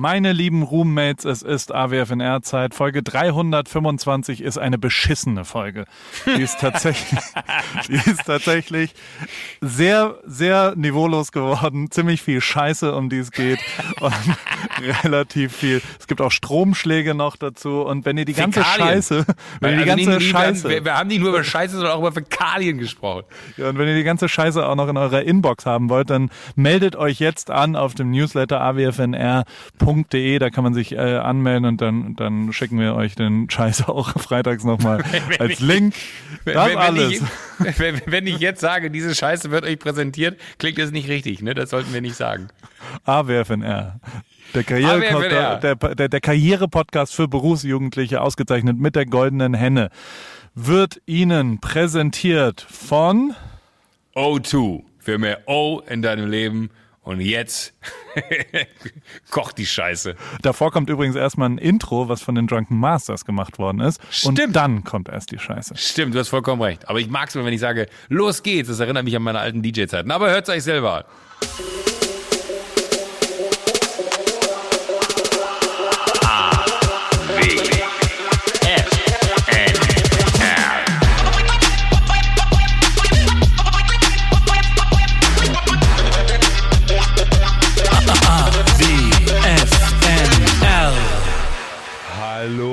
Meine lieben Roommates, es ist AWFNR-Zeit. Folge 325 ist eine beschissene Folge. Die ist tatsächlich, die ist tatsächlich sehr, sehr niveaulos geworden. Ziemlich viel Scheiße, um die es geht. Und relativ viel. Es gibt auch Stromschläge noch dazu. Und wenn ihr die ganze Fäkalien. Scheiße, wenn ihr die Also ganze nicht- Scheiße. Wir, wir haben nicht nur über Scheiße, sondern auch über Fäkalien gesprochen. Ja, und wenn ihr die ganze Scheiße auch noch in eurer Inbox haben wollt, dann meldet euch jetzt an auf dem Newsletter awfnr.de. Da kann man sich äh, anmelden und dann, dann schicken wir euch den Scheiß auch freitags nochmal als Link. Das wenn, wenn, alles. Ich, wenn, wenn ich jetzt sage, diese Scheiße wird euch präsentiert, klingt das nicht richtig, ne? Das sollten wir nicht sagen. AWFNR. Der Karriere AWFNR. der, der, der Karriere-Podcast für Berufsjugendliche, ausgezeichnet mit der goldenen Henne, wird Ihnen präsentiert von O2 für mehr O in deinem Leben und jetzt kocht die Scheiße. Davor kommt übrigens erstmal ein Intro, was von den Drunken Masters gemacht worden ist. Und Stimmt. dann kommt erst die Scheiße. Stimmt, du hast vollkommen recht. Aber ich mag's immer, wenn ich sage, los geht's. Das erinnert mich an meine alten DJ-Zeiten. Aber hört's euch selber an.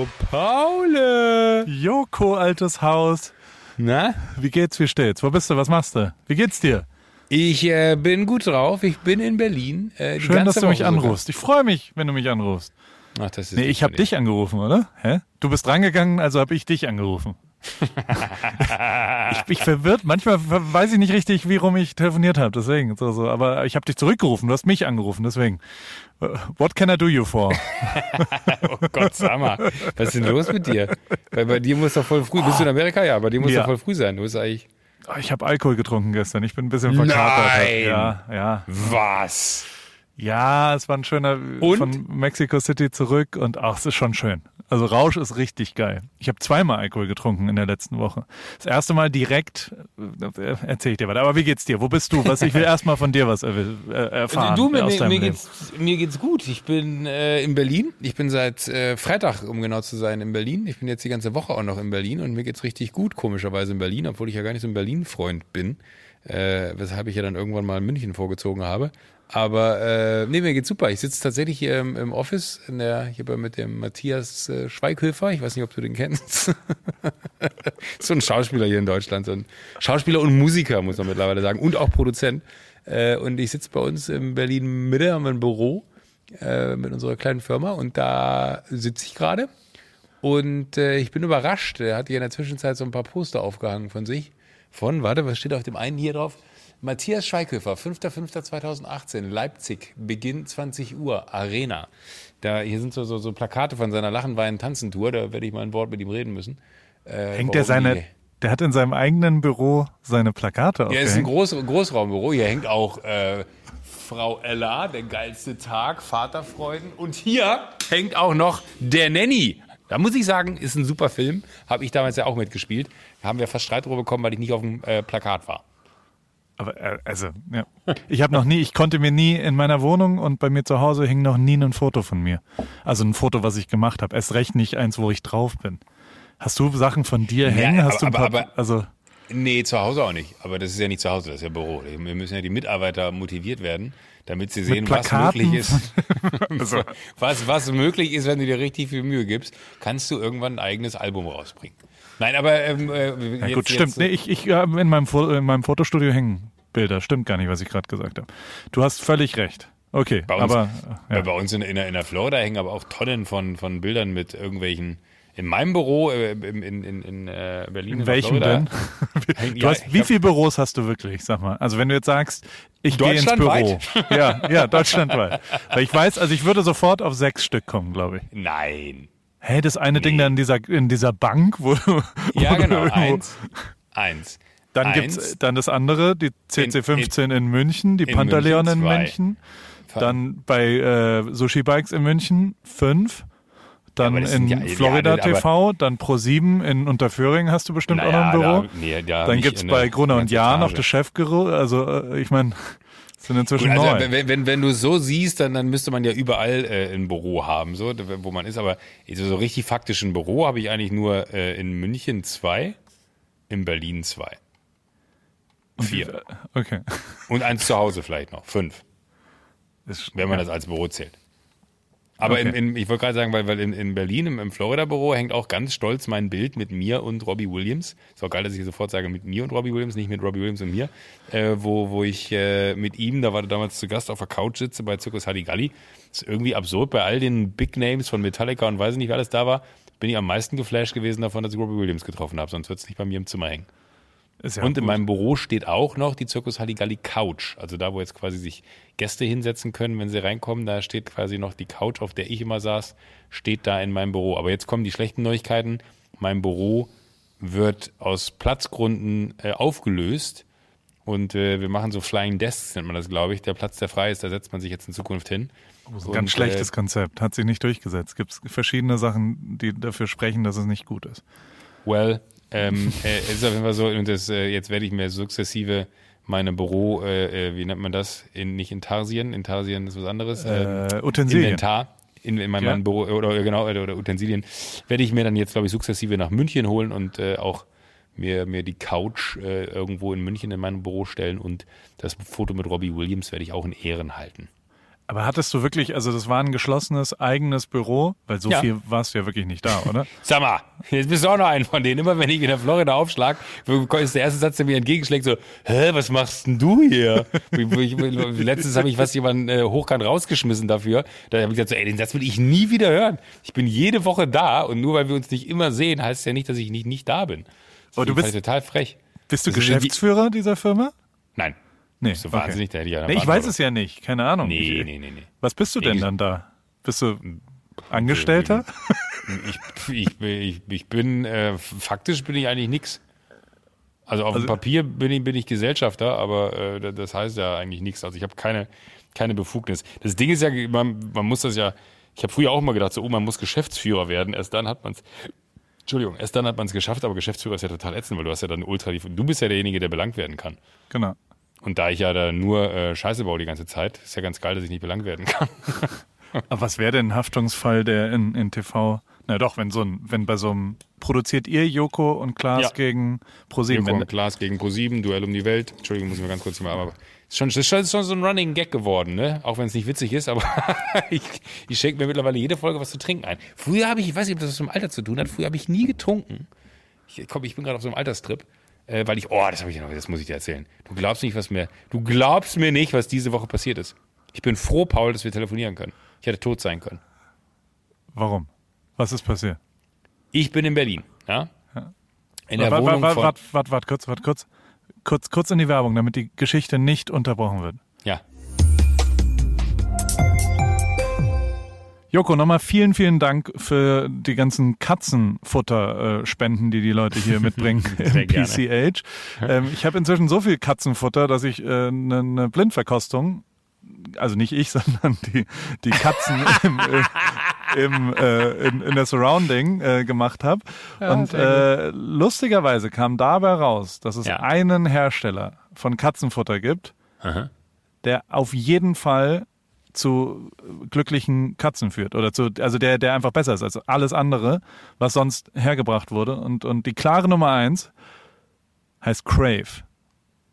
Hallo Paule. Joko, altes Haus. Na? Wie geht's, wie steht's? Wo bist du? Was machst du? Wie geht's dir? Ich äh, bin gut drauf. Ich bin in Berlin. Äh, Schön, dass du mich Woche sogar. anrufst. Ich freue mich, wenn du mich anrufst. Ach, das ist Nee, ich habe dich angerufen, oder? Hä? Du bist rangegangen, also habe ich dich angerufen. ich bin verwirrt. Manchmal weiß ich nicht richtig, wie rum ich telefoniert habe. Deswegen, so, so. Aber ich habe dich zurückgerufen. Du hast mich angerufen. Deswegen. Äh, What can I do you for? Oh Gott, sag mal, was ist denn los mit dir? Weil bei dir muss doch voll früh. Bist du in Amerika? Ja, bei dir muss Ja. doch voll früh sein. Du bist eigentlich. Oh, Ich habe Alkohol getrunken gestern. Ich bin ein bisschen verkatert. Nein! Ja, ja. Was? Ja, es war ein schöner Und? von Mexico City zurück und ach, es ist schon schön. Also Rausch ist richtig geil. Ich habe zweimal Alkohol getrunken in der letzten Woche. Das erste Mal direkt, äh, erzähl ich dir weiter. Aber wie geht's dir? Wo bist du? Was ich will erstmal von dir was äh, äh, erfahren. du, mir, mir, mir, geht's, mir geht's gut. Ich bin äh, in Berlin. Ich bin seit äh, Freitag, um genau zu sein, in Berlin. Ich bin jetzt die ganze Woche auch noch in Berlin und mir geht's richtig gut, komischerweise in Berlin, obwohl ich ja gar nicht so ein Berlin-Freund bin. Äh, weshalb ich ja dann irgendwann mal München vorgezogen habe. Aber äh, nee, mir geht's super. Ich sitze tatsächlich hier im, im Office in der, hier bei- mit dem Matthias äh, Schweighöfer. Ich weiß nicht, ob du den kennst. so ein Schauspieler hier in Deutschland. So ein Schauspieler und Musiker, muss man mittlerweile sagen. Und auch Produzent. Äh, und ich sitze bei uns in Berlin Mitte, haben wir ein Büro äh, mit unserer kleinen Firma. Und da sitze ich gerade. Und äh, ich bin überrascht. Er hat hier in der Zwischenzeit so ein paar Poster aufgehangen von sich. Von, warte, was steht auf dem einen hier drauf? Matthias Schweighöfer, 5.5.2018, Leipzig, Beginn 20 Uhr, Arena. Da, hier sind so, so, so Plakate von seiner Lachen, Weinen, Tanzen-Tour. Da werde ich mal ein Wort mit ihm reden müssen. Äh, Hängt der warum seine, die- der hat in seinem eigenen Büro seine Plakate ja, es ist ein. Groß, Großraumbüro. Hier hängt auch äh, Frau Ella, der geilste Tag, Vaterfreuden. Und hier hängt auch noch der Nanny. Da muss ich sagen, ist ein super Film. Habe ich damals ja auch mitgespielt. Da haben wir fast Streit drüber bekommen, weil ich nicht auf dem äh, Plakat war. Aber äh, also, ja. Ich habe noch nie, ich konnte mir nie in meiner Wohnung und bei mir zu Hause hing noch nie ein Foto von mir. Also ein Foto, was ich gemacht habe. Erst recht nicht eins, wo ich drauf bin. Hast du Sachen von dir hängen? Hast du ein aber- paar, aber- also Nee, zu Hause auch nicht. Aber das ist ja nicht zu Hause, das ist ja Büro. Wir müssen ja die Mitarbeiter motiviert werden, damit sie sehen, was möglich ist. was, was möglich ist, wenn du dir richtig viel Mühe gibst, kannst du irgendwann ein eigenes Album rausbringen. Nein, aber ähm, äh, Ja, jetzt, gut, stimmt. Jetzt, Nee, ich, ich ja, in, meinem in meinem Fotostudio hängen Bilder. Stimmt gar nicht, was ich gerade gesagt habe. Du hast völlig recht. Okay, Bei uns, aber äh, ja. bei uns in, in, der, in der Florida hängen aber auch Tonnen von, von Bildern mit irgendwelchen. In meinem Büro äh, in, in, in, in äh, Berlin. in welchem Florida, denn? hängt- Du ja, hast, wie viele Büros hast du wirklich, sag mal? Also wenn du jetzt sagst, ich gehe ins Büro. Ja, ja, deutschlandweit. Weil ich weiß, also ich würde sofort auf sechs Stück kommen, glaube ich. Nein. Hey, das eine Ding da in dieser, in dieser Bank, wo du. Ja, wo du genau. irgendwo- Eins. Eins. Dann Eins. gibt's dann das andere, die CC15 in, München, die in Pantaleon München in. München. Dann bei äh, Sushi Bikes in München fünf. Dann das in ja- Florida ja, aber- TV, dann Pro7 in Unterföhring hast du bestimmt auch noch ein Büro. da- nee, da dann gibt's eine bei Gruner und noch Etage. das Chefbüro. Also äh, ich meine, Sind inzwischen Gut, also, wenn, wenn, wenn du es so siehst, dann, dann müsste man ja überall äh, ein Büro haben, so, wo man ist. Aber so, so richtig faktisch ein Büro habe ich eigentlich nur äh, in München zwei, in Berlin zwei. Vier. Okay. Und eins zu Hause vielleicht noch. Fünf, Ist, wenn man ja. das als Büro zählt. Aber Okay. in, in, ich wollte gerade sagen, weil, weil in, in Berlin im, im Florida-Büro hängt auch ganz stolz mein Bild mit mir und Robbie Williams. Ist auch geil, dass ich sofort sage, mit mir und Robbie Williams, nicht mit Robbie Williams und mir. Äh, wo, wo ich äh, mit ihm, da war er damals zu Gast auf der Couch sitze bei Zirkus Halligalli. Ist irgendwie absurd, bei all den Big Names von Metallica und weiß ich nicht, wer alles da war, bin ich am meisten geflasht gewesen davon, dass ich Robbie Williams getroffen habe. Sonst wird es nicht bei mir im Zimmer hängen. Ja Und in gut. meinem Büro steht auch noch die Zirkus Halligalli Couch. Also da, wo jetzt quasi sich Gäste hinsetzen können, wenn sie reinkommen, da steht quasi noch die Couch, auf der ich immer saß, steht da in meinem Büro. Aber jetzt kommen die schlechten Neuigkeiten. Mein Büro wird aus Platzgründen äh, aufgelöst. Und äh, wir machen so Flying Desks, nennt man das, glaube ich. Der Platz, der frei ist, da setzt man sich jetzt in Zukunft hin. Ein Und, ganz schlechtes äh, Konzept. Hat sich nicht durchgesetzt. Gibt es verschiedene Sachen, die dafür sprechen, dass es nicht gut ist. Well, ähm, äh, es ist auf jeden Fall so, und das, äh, jetzt werde ich mir sukzessive meine Büro, äh, äh, wie nennt man das? In, nicht Intarsien, Intarsien ist was anderes. ähm, Äh, Utensilien. Inventar. In, in meinem Ja. Büro oder genau oder, oder Utensilien werde ich mir dann jetzt glaube ich sukzessive nach München holen und äh, auch mir mir die Couch äh, irgendwo in München in meinem Büro stellen und das Foto mit Robbie Williams werde ich auch in Ehren halten. Aber hattest du wirklich, also das war ein geschlossenes eigenes Büro, weil so Ja. viel warst du ja wirklich nicht da, oder? Sag mal, jetzt bist du auch noch ein von denen. Immer wenn ich in der Florida aufschlag, ist der erste Satz, der mir entgegenschlägt, so, hä, was machst denn du hier? Letztens habe ich fast jemanden äh, hochkant rausgeschmissen dafür. Da habe ich gesagt, so, ey, den Satz will ich nie wieder hören. Ich bin jede Woche da und nur weil wir uns nicht immer sehen, heißt es ja nicht, dass ich nicht, nicht da bin. Das Aber du bist- total frech. Bist du Das ja die- Geschäftsführer dieser Firma? Nein. Nee. Bist du wahnsinnig, da hätte ich ja Nee, ich weiß es ja nicht. Keine Ahnung. Nee, Ich- nee, nee, nee. Was bist du denn Ich- dann da? Bist du Angestellter? Ich, ich, ich, ich bin, äh, faktisch bin ich eigentlich nix. Also auf Also- dem Papier bin ich, bin ich Gesellschafter, aber äh, das heißt ja eigentlich nichts. Also ich habe keine, keine Befugnis. Das Ding ist ja, man, man muss das ja, ich habe früher auch mal gedacht, so, oh, man muss Geschäftsführer werden. Erst dann hat man es, Entschuldigung, erst dann hat man es geschafft, aber Geschäftsführer ist ja total ätzend, weil du hast ja dann ultra, die, du bist ja derjenige, der belangt werden kann. Genau. Und da ich ja da nur äh, Scheiße baue die ganze Zeit, ist ja ganz geil, dass ich nicht belangt werden kann. Aber was wäre denn ein Haftungsfall, der in, in TV? Na doch, wenn so ein, wenn bei so einem produziert ihr Joko und Klaas Ja. gegen ProSieben, Joko und Klaas gegen ProSieben, Duell um die Welt. Entschuldigung, muss ich mal ganz kurz mal, aber ist schon, ist schon, ist schon so ein Running Gag geworden, ne? Auch wenn es nicht witzig ist, aber ich, ich schenke mir mittlerweile jede Folge was zu trinken ein. Früher habe ich, ich weiß nicht, ob das was mit dem Alter zu tun hat, früher habe ich nie getrunken. Ich, komm, ich bin gerade auf so einem Alterstrip, äh, weil ich, oh, das habe ich ja noch, das muss ich dir erzählen. Du glaubst nicht, was mir, du glaubst mir nicht, was diese Woche passiert ist. Ich bin froh, Paul, dass wir telefonieren können. Ich hätte tot sein können. warum? Was ist passiert? Ich bin in Berlin, ja? In der Warte, Wohnung warte, von, warte, warte, warte, kurz, warte, kurz. Kurz, kurz in die Werbung, damit die Geschichte nicht unterbrochen wird. ja. Joko, nochmal vielen, vielen Dank für die ganzen Katzenfutter-Spenden, die die Leute hier mitbringen Sehr im gerne. PCH. Ähm, ich habe inzwischen so viel Katzenfutter, dass ich eine äh, ne ne Blindverkostung, also nicht ich, sondern die, die Katzen im, im, äh, in, in der Surrounding äh, gemacht habe. Und äh, lustigerweise kam dabei raus, dass es Ja. einen Hersteller von Katzenfutter gibt, Aha. der auf jeden Fall zu glücklichen Katzen führt oder zu also der der einfach besser ist als alles andere, was sonst hergebracht wurde und und die klare Nummer eins heißt Crave.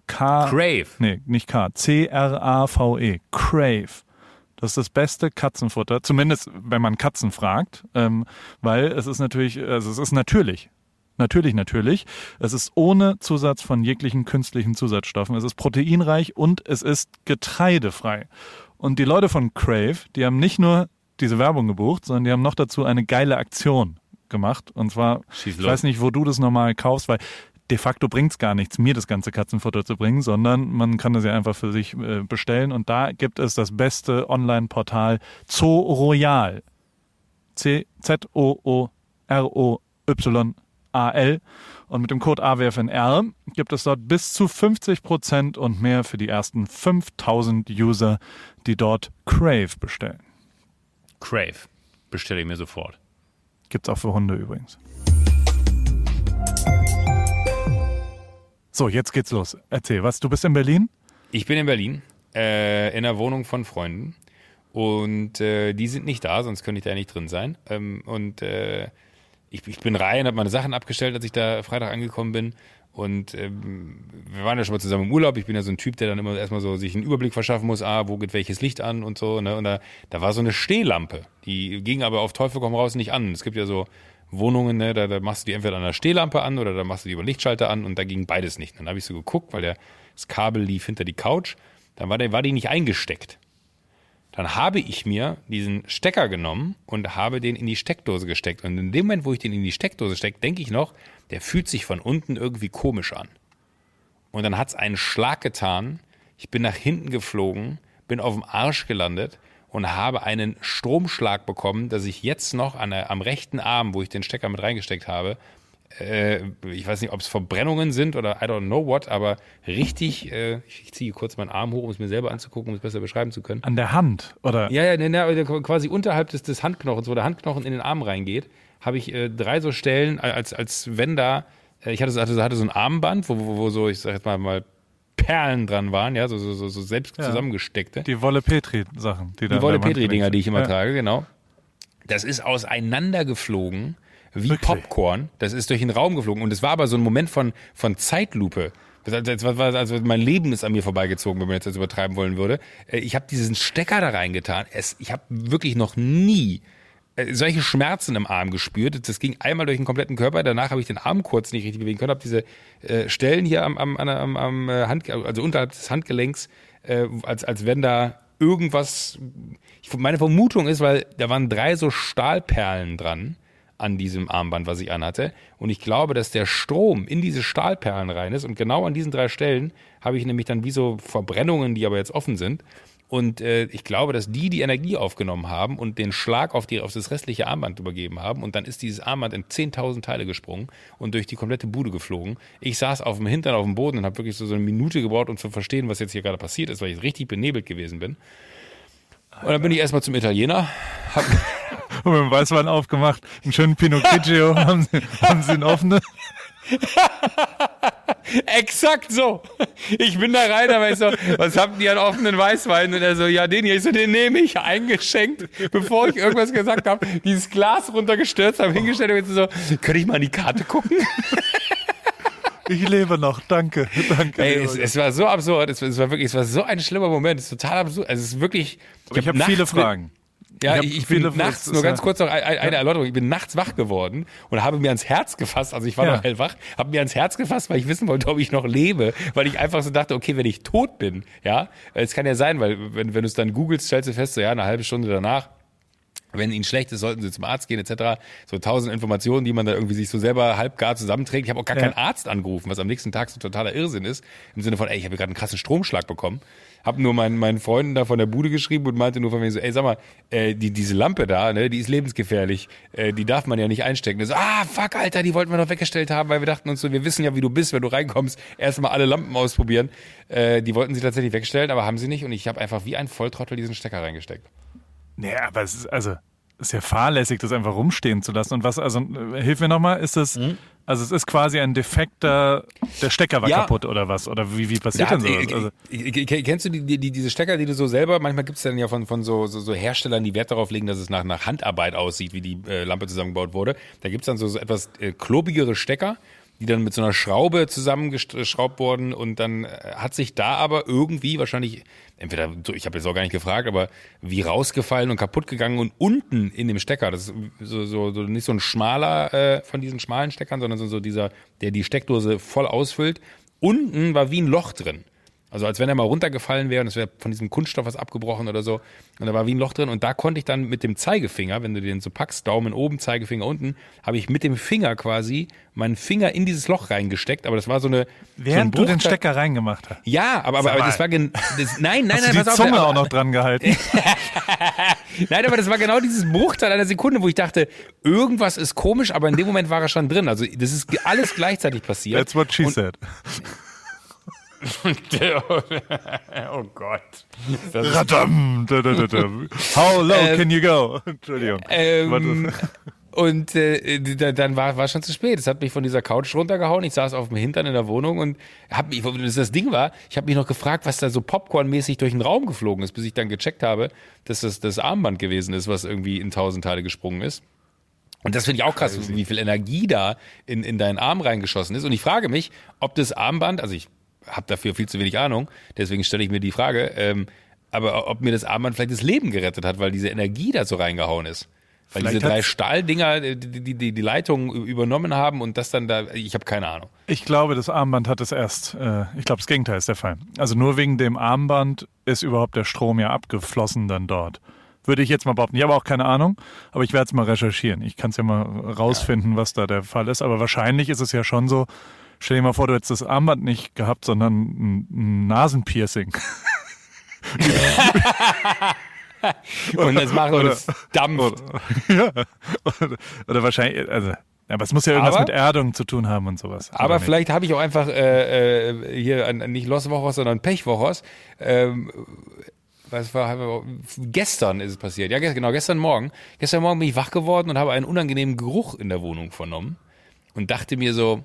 K Crave. Nee, nicht K, C R A V E. Crave. Das ist das beste Katzenfutter, zumindest wenn man Katzen fragt, ähm, weil es ist natürlich, also es ist natürlich. Natürlich, natürlich. Es ist ohne Zusatz von jeglichen künstlichen Zusatzstoffen. Es ist proteinreich und es ist getreidefrei. Und die Leute von Crave, die haben nicht nur diese Werbung gebucht, sondern die haben noch dazu eine geile Aktion gemacht. Und zwar, ich weiß nicht, wo du das normal kaufst, weil de facto bringt's gar nichts, mir das ganze Katzenfutter zu bringen, sondern man kann das ja einfach für sich äh, bestellen. Und da gibt es das beste Online-Portal Zoo Royal. C-Z-O-O-R-O-Y-A-L. Und mit dem Code AWFNR gibt es dort bis zu 50% und mehr für die ersten 5000 User, die dort Crave bestellen. Crave. Bestelle ich mir sofort. Gibt's auch für Hunde übrigens. So, jetzt geht's los. Erzähl was. Du bist in Berlin? Ich bin in Berlin. äh, in der Wohnung von Freunden. Und äh, die sind nicht da, sonst könnte ich da nicht drin sein. Ähm, und äh, ich, ich bin rein, habe meine Sachen abgestellt, als ich da Freitag angekommen bin. Und ähm, wir waren ja schon mal zusammen im Urlaub. Ich bin ja so ein Typ, der dann immer erstmal so sich einen Überblick verschaffen muss, ah, wo geht welches Licht an und so. Ne? Und da, da war so eine Stehlampe. Die ging aber auf Teufel komm raus nicht an. Es gibt ja so Wohnungen, ne, da, da machst du die entweder an der Stehlampe an oder da machst du die über Lichtschalter an und da ging beides nicht. Dann habe ich so geguckt, weil der, das Kabel lief hinter die Couch. Dann war, der, war die nicht eingesteckt. Dann habe ich mir diesen Stecker genommen und habe den in die Steckdose gesteckt. Und in dem Moment, wo ich den in die Steckdose stecke, denke ich noch, der fühlt sich von unten irgendwie komisch an. Und dann hat es einen Schlag getan. Ich bin nach hinten geflogen, bin auf dem Arsch gelandet und habe einen Stromschlag bekommen, dass ich jetzt noch an der, am rechten Arm, wo ich den Stecker mit reingesteckt habe, äh, ich weiß nicht, ob es Verbrennungen sind oder I don't know what, aber richtig, äh, ich, ziehe kurz meinen Arm hoch, um es mir selber anzugucken, um es besser beschreiben zu können. An der Hand, oder? Ja, ja, ne, ne, quasi unterhalb des, des Handknochens, wo der Handknochen in den Arm reingeht, habe ich äh, drei so Stellen, als, als wenn da, äh, ich hatte, hatte, hatte so ein Armband, wo, wo, wo so, ich sag jetzt mal, mal Perlen dran waren, ja, so, so, so, so selbst ja. zusammengesteckte. Die Wolle-Petri-Sachen, die da Die Wolle-Petri-Dinger, die ich immer ja. trage, genau. Das ist auseinandergeflogen wie Wirklich? Popcorn. Das ist durch den Raum geflogen. Und es war aber so ein Moment von, von Zeitlupe. Also mein Leben ist an mir vorbeigezogen, wenn man jetzt das übertreiben wollen würde. Äh, ich habe diesen Stecker da reingetan. Es, ich habe wirklich noch nie äh, solche Schmerzen im Arm gespürt. Das ging einmal durch den kompletten Körper. Danach habe ich den Arm kurz nicht richtig bewegen können. Habe diese äh, Stellen hier am, am, am, am Hand, also unterhalb des Handgelenks, äh, als, als wenn da irgendwas. Ich, meine Vermutung ist, weil da waren drei so Stahlperlen dran an diesem Armband, was ich anhatte. Und ich glaube, dass der Strom in diese Stahlperlen rein ist. Und genau an diesen drei Stellen habe ich nämlich dann wie so Verbrennungen, die aber jetzt offen sind. Und äh, ich glaube, dass die die Energie aufgenommen haben und den Schlag auf, die, auf das restliche Armband übergeben haben. Und dann ist dieses Armband in 10.000 Teile gesprungen und durch die komplette Bude geflogen. Ich saß auf dem Hintern auf dem Boden und habe wirklich so, so eine Minute gebraucht, um zu verstehen, was jetzt hier gerade passiert ist, weil ich richtig benebelt gewesen bin. Und dann bin ich erstmal zum Italiener. Hab und mit dem Weißwein aufgemacht, einen schönen Pinot Grigio, haben sie, haben sie einen offenen. Exakt so. Ich bin da rein, aber ich so, was habt ihr an offenen Weißwein? Und er so, ja, den hier. Ich so, den nehme ich eingeschenkt, bevor ich irgendwas gesagt habe, dieses Glas runtergestürzt habe, hingestellt und so, könnte ich mal an die Karte gucken? Ich lebe noch, danke, danke. Ey, es, es, war so absurd, es, es, war wirklich, es war so ein schlimmer Moment, es ist total absurd. Also es ist wirklich. Ich, ich habe hab viele Fragen. Ja, ich, ich bin nachts, nur ganz kurz noch eine, eine Erläuterung, ich bin nachts wach geworden und habe mir ans Herz gefasst, also ich war ja. noch hellwach, habe mir ans Herz gefasst, weil ich wissen wollte, ob ich noch lebe, weil ich einfach so dachte, okay, wenn ich tot bin, ja, es kann ja sein, weil wenn, wenn du es dann googelst, stellst du fest, so ja, eine halbe Stunde danach, wenn ihnen schlecht ist, sollten sie zum Arzt gehen, etc. So tausend Informationen, die man da irgendwie sich so selber halbgar zusammenträgt. Ich habe auch gar ja. keinen Arzt angerufen, was am nächsten Tag so totaler Irrsinn ist. Im Sinne von, ey, ich habe gerade einen krassen Stromschlag bekommen habe nur meinen, meinen Freunden da von der Bude geschrieben und meinte nur von mir so, ey, sag mal, äh, die, diese Lampe da, ne, die ist lebensgefährlich. Äh, die darf man ja nicht einstecken. Das so, ah, fuck, Alter, die wollten wir noch weggestellt haben, weil wir dachten uns so, wir wissen ja, wie du bist, wenn du reinkommst, erstmal alle Lampen ausprobieren. Äh, die wollten sie tatsächlich wegstellen, aber haben sie nicht und ich habe einfach wie ein Volltrottel diesen Stecker reingesteckt. Naja, aber es ist, also, ist ja fahrlässig, das einfach rumstehen zu lassen. Und was, also, äh, hilf mir nochmal, ist das, mhm. Also es ist quasi ein defekter, der Stecker war ja. kaputt oder was? Oder wie, wie passiert ja, denn sowas? Also kennst du die, die, diese Stecker, die du so selber, manchmal gibt es dann ja von, von so, so, so, Herstellern, die Wert darauf legen, dass es nach, nach Handarbeit aussieht, wie die äh, Lampe zusammengebaut wurde. Da gibt es dann so, so etwas äh, klobigere Stecker, die dann mit so einer Schraube zusammengeschraubt wurden und dann äh, hat sich da aber irgendwie wahrscheinlich, entweder, ich habe jetzt auch gar nicht gefragt, aber wie rausgefallen und kaputt gegangen und unten in dem Stecker, das ist so, so, so nicht so ein schmaler äh, von diesen schmalen Steckern, sondern so, so dieser, der die Steckdose voll ausfüllt, unten war wie ein Loch drin. Also als wenn er mal runtergefallen wäre und es wäre von diesem Kunststoff was abgebrochen oder so. Und da war wie ein Loch drin. Und da konnte ich dann mit dem Zeigefinger, wenn du den so packst, Daumen oben, Zeigefinger unten, habe ich mit dem Finger quasi meinen Finger in dieses Loch reingesteckt. Aber das war so eine. Während so ein du den Stecker reingemacht hast. Ja, aber, aber, aber das war gen das, Nein, nein, hast nein, du die pass Zunge auf, auch noch dran gehalten. nein, aber das war genau dieses Bruchteil einer Sekunde, wo ich dachte, irgendwas ist komisch, aber in dem Moment war er schon drin. Also das ist alles gleichzeitig passiert. That's what she und, said. oh Gott. Radam, da, da, da, How low ähm, can you go? Entschuldigung. Ähm, Und äh, dann war war schon zu spät. Es hat mich von dieser Couch runtergehauen. Ich saß auf dem Hintern in der Wohnung und hab mich, das Ding war, ich habe mich noch gefragt, was da so Popcorn-mäßig durch den Raum geflogen ist, bis ich dann gecheckt habe, dass das das Armband gewesen ist, was irgendwie in tausend Teile gesprungen ist. Und das finde ich auch krass, wie viel Energie da in, in deinen Arm reingeschossen ist. Und ich frage mich, ob das Armband, also ich habe dafür viel zu wenig Ahnung, deswegen stelle ich mir die Frage, ähm, aber ob mir das Armband vielleicht das Leben gerettet hat, weil diese Energie da so reingehauen ist. Weil Vielleicht diese drei Stahldinger die, die, die, die Leitung übernommen haben und das dann da, ich habe keine Ahnung. Ich glaube, das Armband hat es erst, äh, ich glaube, das Gegenteil ist der Fall. Also nur wegen dem Armband ist überhaupt der Strom ja abgeflossen dann dort. Würde ich jetzt mal behaupten. Ich habe auch keine Ahnung, aber ich werde es mal recherchieren. Ich kann es ja mal rausfinden, was da der Fall ist. Aber wahrscheinlich ist es ja schon so, stell dir mal vor, du hättest das Armband nicht gehabt, sondern ein, ein Nasenpiercing. Und das machen und es dampft. ja. Oder, oder wahrscheinlich, also, aber es muss ja irgendwas Aber- mit Erdung zu tun haben und sowas. Aber Oder vielleicht habe ich auch einfach äh, äh, hier an, nicht Los Wochos, sondern Pechwochos. Ähm, was war, gestern ist es passiert. Ja, ge- genau, gestern Morgen. Gestern Morgen bin ich wach geworden und habe einen unangenehmen Geruch in der Wohnung vernommen und dachte mir so,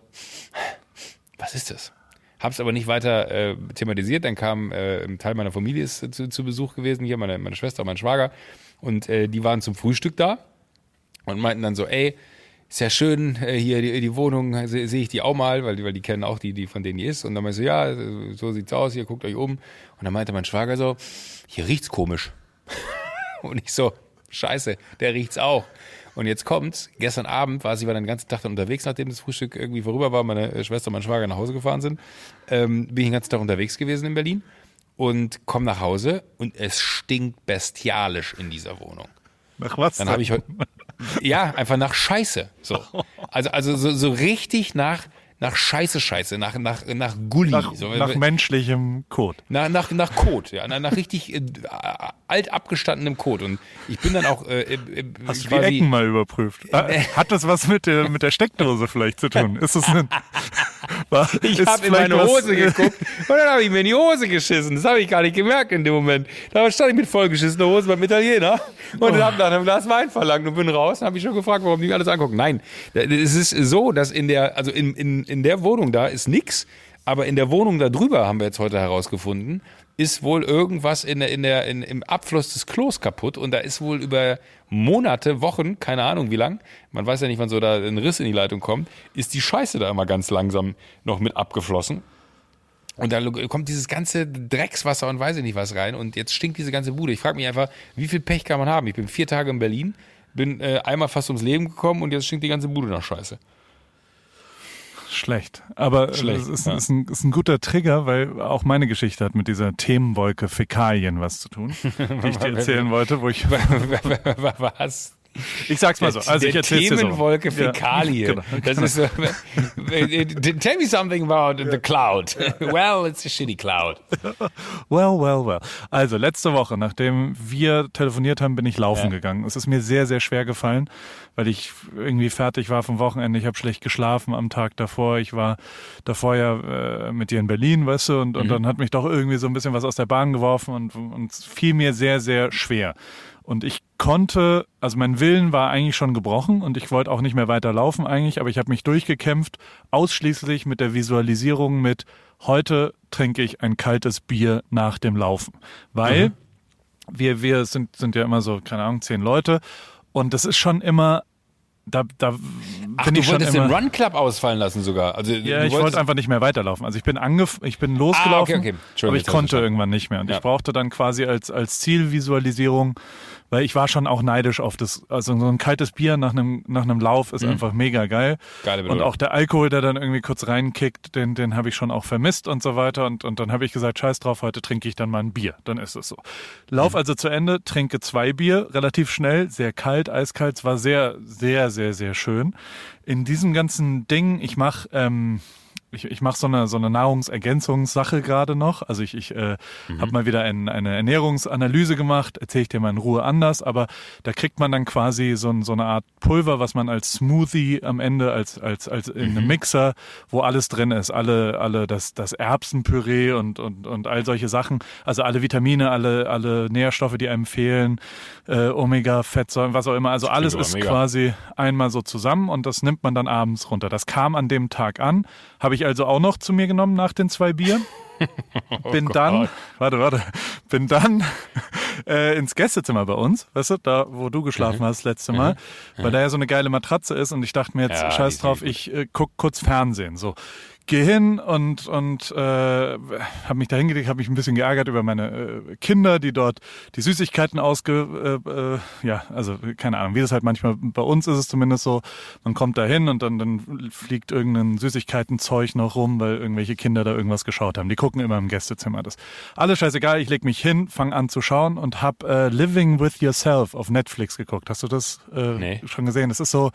was ist das? Hab's aber nicht weiter äh, thematisiert. Dann kam äh, ein Teil meiner Familie ist äh, zu, zu Besuch gewesen, hier meine, meine Schwester, mein Schwager. Und äh, die waren zum Frühstück da und meinten dann so, ey, ist ja schön, äh, hier die, die Wohnung, sehe seh ich die auch mal, weil die, weil die kennen auch die, die von denen die ist. Und dann meinte ich so, ja, so sieht's aus, hier guckt euch um. Und dann meinte mein Schwager so, hier riecht's komisch. Und ich so, scheiße, der riecht's auch. Und jetzt kommt's, gestern Abend war sie war den ganzen Tag dann unterwegs, nachdem das Frühstück irgendwie vorüber war, meine äh, Schwester und mein Schwager nach Hause gefahren sind, ähm, bin ich den ganzen Tag unterwegs gewesen in Berlin und komm nach Hause und es stinkt bestialisch in dieser Wohnung. Nach was? Dann habe ich heute. Ja, einfach nach Scheiße. So. Also, also so, so richtig nach, nach Scheiße, Scheiße, nach, nach, nach Gulli. nach, so, nach menschlichem Code. nach, nach, nach Kot, ja, nach, nach richtig äh, alt abgestandenem Kot. Und ich bin dann auch äh, äh, Hast du die quasi- Ecken mal überprüft? Äh, Hat das was mit der, mit der Steckdose vielleicht zu tun? Ist es ein, war, Ich habe in meine Hose geguckt und dann habe ich mir in die Hose geschissen. Das habe ich gar nicht gemerkt in dem Moment. Da stand ich mit vollgeschissener Hose beim Italiener und Oh. habe nach einem Glas Wein verlangt und bin raus und habe mich schon gefragt, warum die mich alles angucken. Nein, es ist so, dass in der, also in, in, in der Wohnung da ist nix, aber in der Wohnung da drüber haben wir jetzt heute herausgefunden, ist wohl irgendwas in der, in der, in, im Abfluss des Klos kaputt und da ist wohl über Monate, Wochen, keine Ahnung wie lang, man weiß ja nicht, wann so da ein Riss in die Leitung kommt, ist die Scheiße da immer ganz langsam noch mit abgeflossen. Und da kommt dieses ganze Dreckswasser und weiß ich nicht was rein und jetzt stinkt diese ganze Bude. Ich frage mich einfach, wie viel Pech kann man haben? Ich bin vier Tage in Berlin, bin äh, einmal fast ums Leben gekommen und jetzt stinkt die ganze Bude nach Scheiße. Schlecht. Aber Schlecht, es ist, ja. ist, ein, ist ein guter Trigger, weil auch meine Geschichte hat mit dieser Themenwolke Fäkalien was zu tun, die ich dir erzählen wollte, wo ich, was? Ich sag's mal so, also ich der erzähl's dir so. Themenwolke Ja, genau, Das ist so, tell me something about the cloud. Well, it's a shitty cloud. Well, well, well. Also letzte Woche, nachdem wir telefoniert haben, bin ich laufen Ja. gegangen. Es ist mir sehr, sehr schwer gefallen, weil ich irgendwie fertig war vom Wochenende. Ich habe schlecht geschlafen am Tag davor. Ich war davor ja äh, mit dir in Berlin, weißt du, und, und dann hat mich doch irgendwie so ein bisschen was aus der Bahn geworfen und, und es fiel mir sehr, sehr schwer. Und ich konnte, also mein Willen war eigentlich schon gebrochen und ich wollte auch nicht mehr weiter laufen eigentlich, aber ich habe mich durchgekämpft, ausschließlich mit der Visualisierung mit, heute trinke ich ein kaltes Bier nach dem Laufen. Weil wir, wir sind, sind ja immer so, keine Ahnung, zehn Leute und das ist schon immer, da, da Ach, bin du ich schon wolltest den Run Club ausfallen lassen sogar. Also, Ja, ich wollte einfach nicht mehr weiterlaufen. Also ich bin angef ich bin losgelaufen, Ah, okay, okay. Aber ich konnte irgendwann nicht mehr. Und Ja. ich brauchte dann quasi als, als Zielvisualisierung, weil ich war schon auch neidisch auf das, also so ein kaltes Bier nach einem, nach einem Lauf ist einfach mega geil. Mhm. Geile und Bedeutung. auch der Alkohol, der dann irgendwie kurz reinkickt, den, den habe ich schon auch vermisst und so weiter. Und, und dann habe ich gesagt, scheiß drauf, heute trinke ich dann mal ein Bier. Dann ist es so. Lauf also zu Ende, trinke zwei Bier, relativ schnell, sehr kalt, eiskalt. Es war sehr, sehr, sehr, sehr schön. In diesem ganzen Ding, ich mache ähm, ich, ich mache so eine, so eine Nahrungsergänzungssache gerade noch. Also ich, ich äh, mhm. habe mal wieder ein, eine Ernährungsanalyse gemacht, erzähle ich dir mal in Ruhe anders, aber da kriegt man dann quasi so, so eine Art Pulver, was man als Smoothie am Ende, als, als, als in einem mhm. Mixer, wo alles drin ist, alle, alle das, das Erbsenpüree und, und, und all solche Sachen, also alle Vitamine, alle, alle Nährstoffe, die einem fehlen, äh, Omega-Fettsäuren, was auch immer. Also alles ist quasi einmal so zusammen und das nimmt man dann abends runter. Das kam an dem Tag an, habe ich also auch noch zu mir genommen nach den zwei Bieren. Oh bin oh dann, warte, warte, bin dann äh, ins Gästezimmer bei uns, weißt du, da wo du geschlafen mhm. hast letzte Mal, mhm. weil da ja so eine geile Matratze ist und ich dachte mir jetzt, ja, scheiß drauf, ich äh, guck kurz Fernsehen. So, gehe hin und, und äh, habe mich da hingelegt, habe mich ein bisschen geärgert über meine äh, Kinder, die dort die Süßigkeiten ausge... Äh, äh, ja, also keine Ahnung, wie das halt manchmal bei uns ist es zumindest so, man kommt da hin und dann, dann fliegt irgendein Süßigkeitenzeug noch rum, weil irgendwelche Kinder da irgendwas geschaut haben. Die gucken immer im Gästezimmer. Das alles scheißegal, ich leg mich hin, fange an zu schauen und habe äh, Living with Yourself auf Netflix geguckt. Hast du das äh, nee. schon gesehen? Das ist so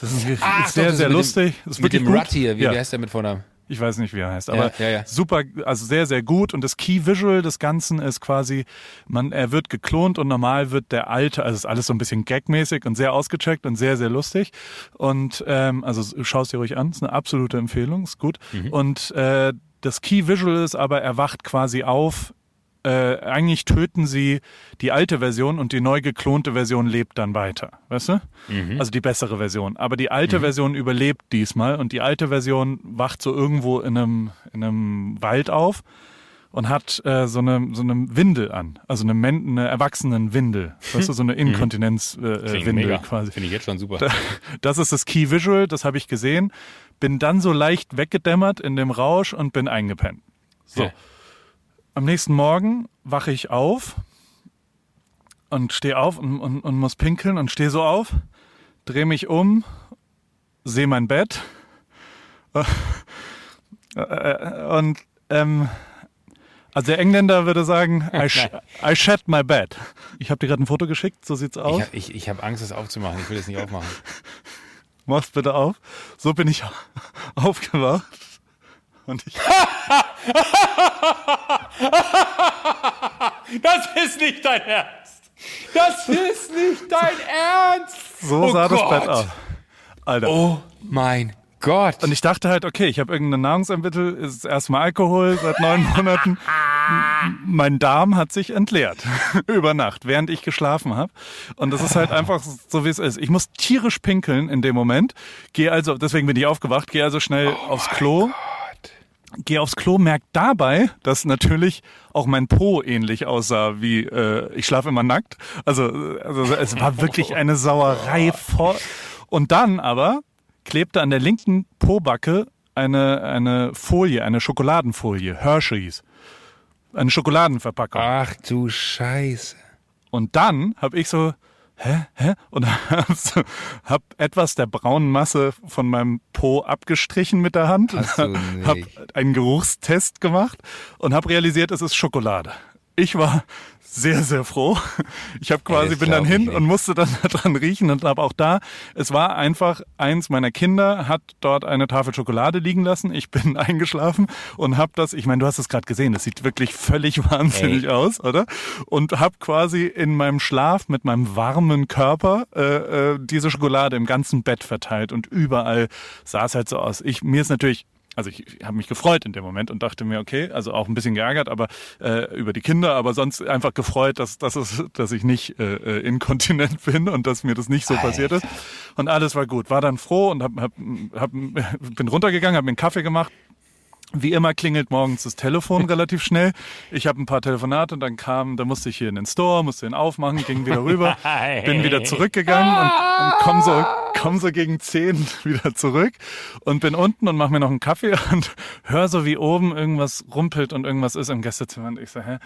das ist Ach, sehr, doch, sehr lustig. Dem, ist mit dem Rut hier, wie, ja. wie heißt der mit Vornamen? Ich weiß nicht, wie er heißt, aber ja, ja. super, also sehr, sehr gut. Und das Key Visual des Ganzen ist quasi, man, er wird geklont und normal wird der alte, also ist alles so ein bisschen gagmäßig und sehr ausgecheckt und sehr, sehr lustig. Und ähm, also schaust dir ruhig an, ist eine absolute Empfehlung, ist gut. Mhm. Und äh, das Key Visual ist aber, er wacht quasi auf äh, eigentlich töten sie die alte Version und die neu geklonte Version lebt dann weiter. Weißt du? Mhm. Also die bessere Version. Aber die alte mhm. Version überlebt diesmal und die alte Version wacht so irgendwo in einem, in einem Wald auf und hat äh, so eine so eine Windel an, also eine, Men eine Erwachsenenwindel, weißt du, so eine mhm. Inkontinenzwindel äh, quasi. Finde ich jetzt schon super. Das ist das Key Visual, das habe ich gesehen. Bin dann so leicht weggedämmert in dem Rausch und bin eingepennt. So. Ja. Am nächsten Morgen wache ich auf und stehe auf und, und, und muss pinkeln und stehe so auf, drehe mich um, sehe mein Bett und ähm, also der Engländer würde sagen, I, sh I shed my bed. Ich habe dir gerade ein Foto geschickt, so sieht's aus. Ich, ich, ich habe Angst, es aufzumachen. Ich will es nicht aufmachen. Mach's bitte auf. So bin ich aufgewacht. Und ich. das ist nicht dein Ernst! Das ist nicht dein Ernst! So oh sah Gott. das Bett aus. Alter. Oh mein Gott. Und ich dachte halt, okay, ich habe irgendein Nahrungsmittel, ist erstmal Alkohol seit neun Monaten. mein Darm hat sich entleert über Nacht, während ich geschlafen habe. Und das ist halt einfach so, wie es ist. Ich muss tierisch pinkeln in dem Moment. Gehe also, deswegen bin ich aufgewacht, gehe also schnell oh aufs Klo. Gott gehe aufs Klo, merke dabei, dass natürlich auch mein Po ähnlich aussah wie äh, ich schlafe immer nackt. Also, also es war wirklich eine Sauerei vor. Und dann aber klebte an der linken Pobacke eine eine Folie, eine Schokoladenfolie, Hershey's, eine Schokoladenverpackung. Ach du Scheiße. Und dann habe ich so hä, hä? Und hab etwas der braunen Masse von meinem Po abgestrichen mit der Hand. Hab einen Geruchstest gemacht und habe realisiert, es ist Schokolade. Ich war sehr, sehr froh. Ich habe quasi ja, bin dann hin und musste dann dran riechen und habe auch da, es war einfach eins meiner Kinder hat dort eine Tafel Schokolade liegen lassen. Ich bin eingeschlafen und habe das, ich meine, du hast es gerade gesehen, das sieht wirklich völlig wahnsinnig Ey. aus, oder? Und habe quasi in meinem Schlaf mit meinem warmen Körper äh, äh, diese Schokolade im ganzen Bett verteilt und überall sah es halt so aus. Ich mir ist natürlich also ich, ich habe mich gefreut in dem Moment und dachte mir, okay, also auch ein bisschen geärgert, aber äh, über die Kinder, aber sonst einfach gefreut, dass, dass, es, dass ich nicht äh, äh inkontinent bin und dass mir das nicht so Alter. passiert ist. Und alles war gut. War dann froh und hab, hab, hab, bin runtergegangen, habe mir einen Kaffee gemacht, wie immer klingelt morgens das Telefon relativ schnell. Ich habe ein paar Telefonate und dann kam, da musste ich hier in den Store, musste ihn aufmachen, ging wieder rüber, bin wieder zurückgegangen und, und komm so, komm so gegen zehn wieder zurück und bin unten und mache mir noch einen Kaffee und höre so wie oben irgendwas rumpelt und irgendwas ist im Gästezimmer und ich so, hä,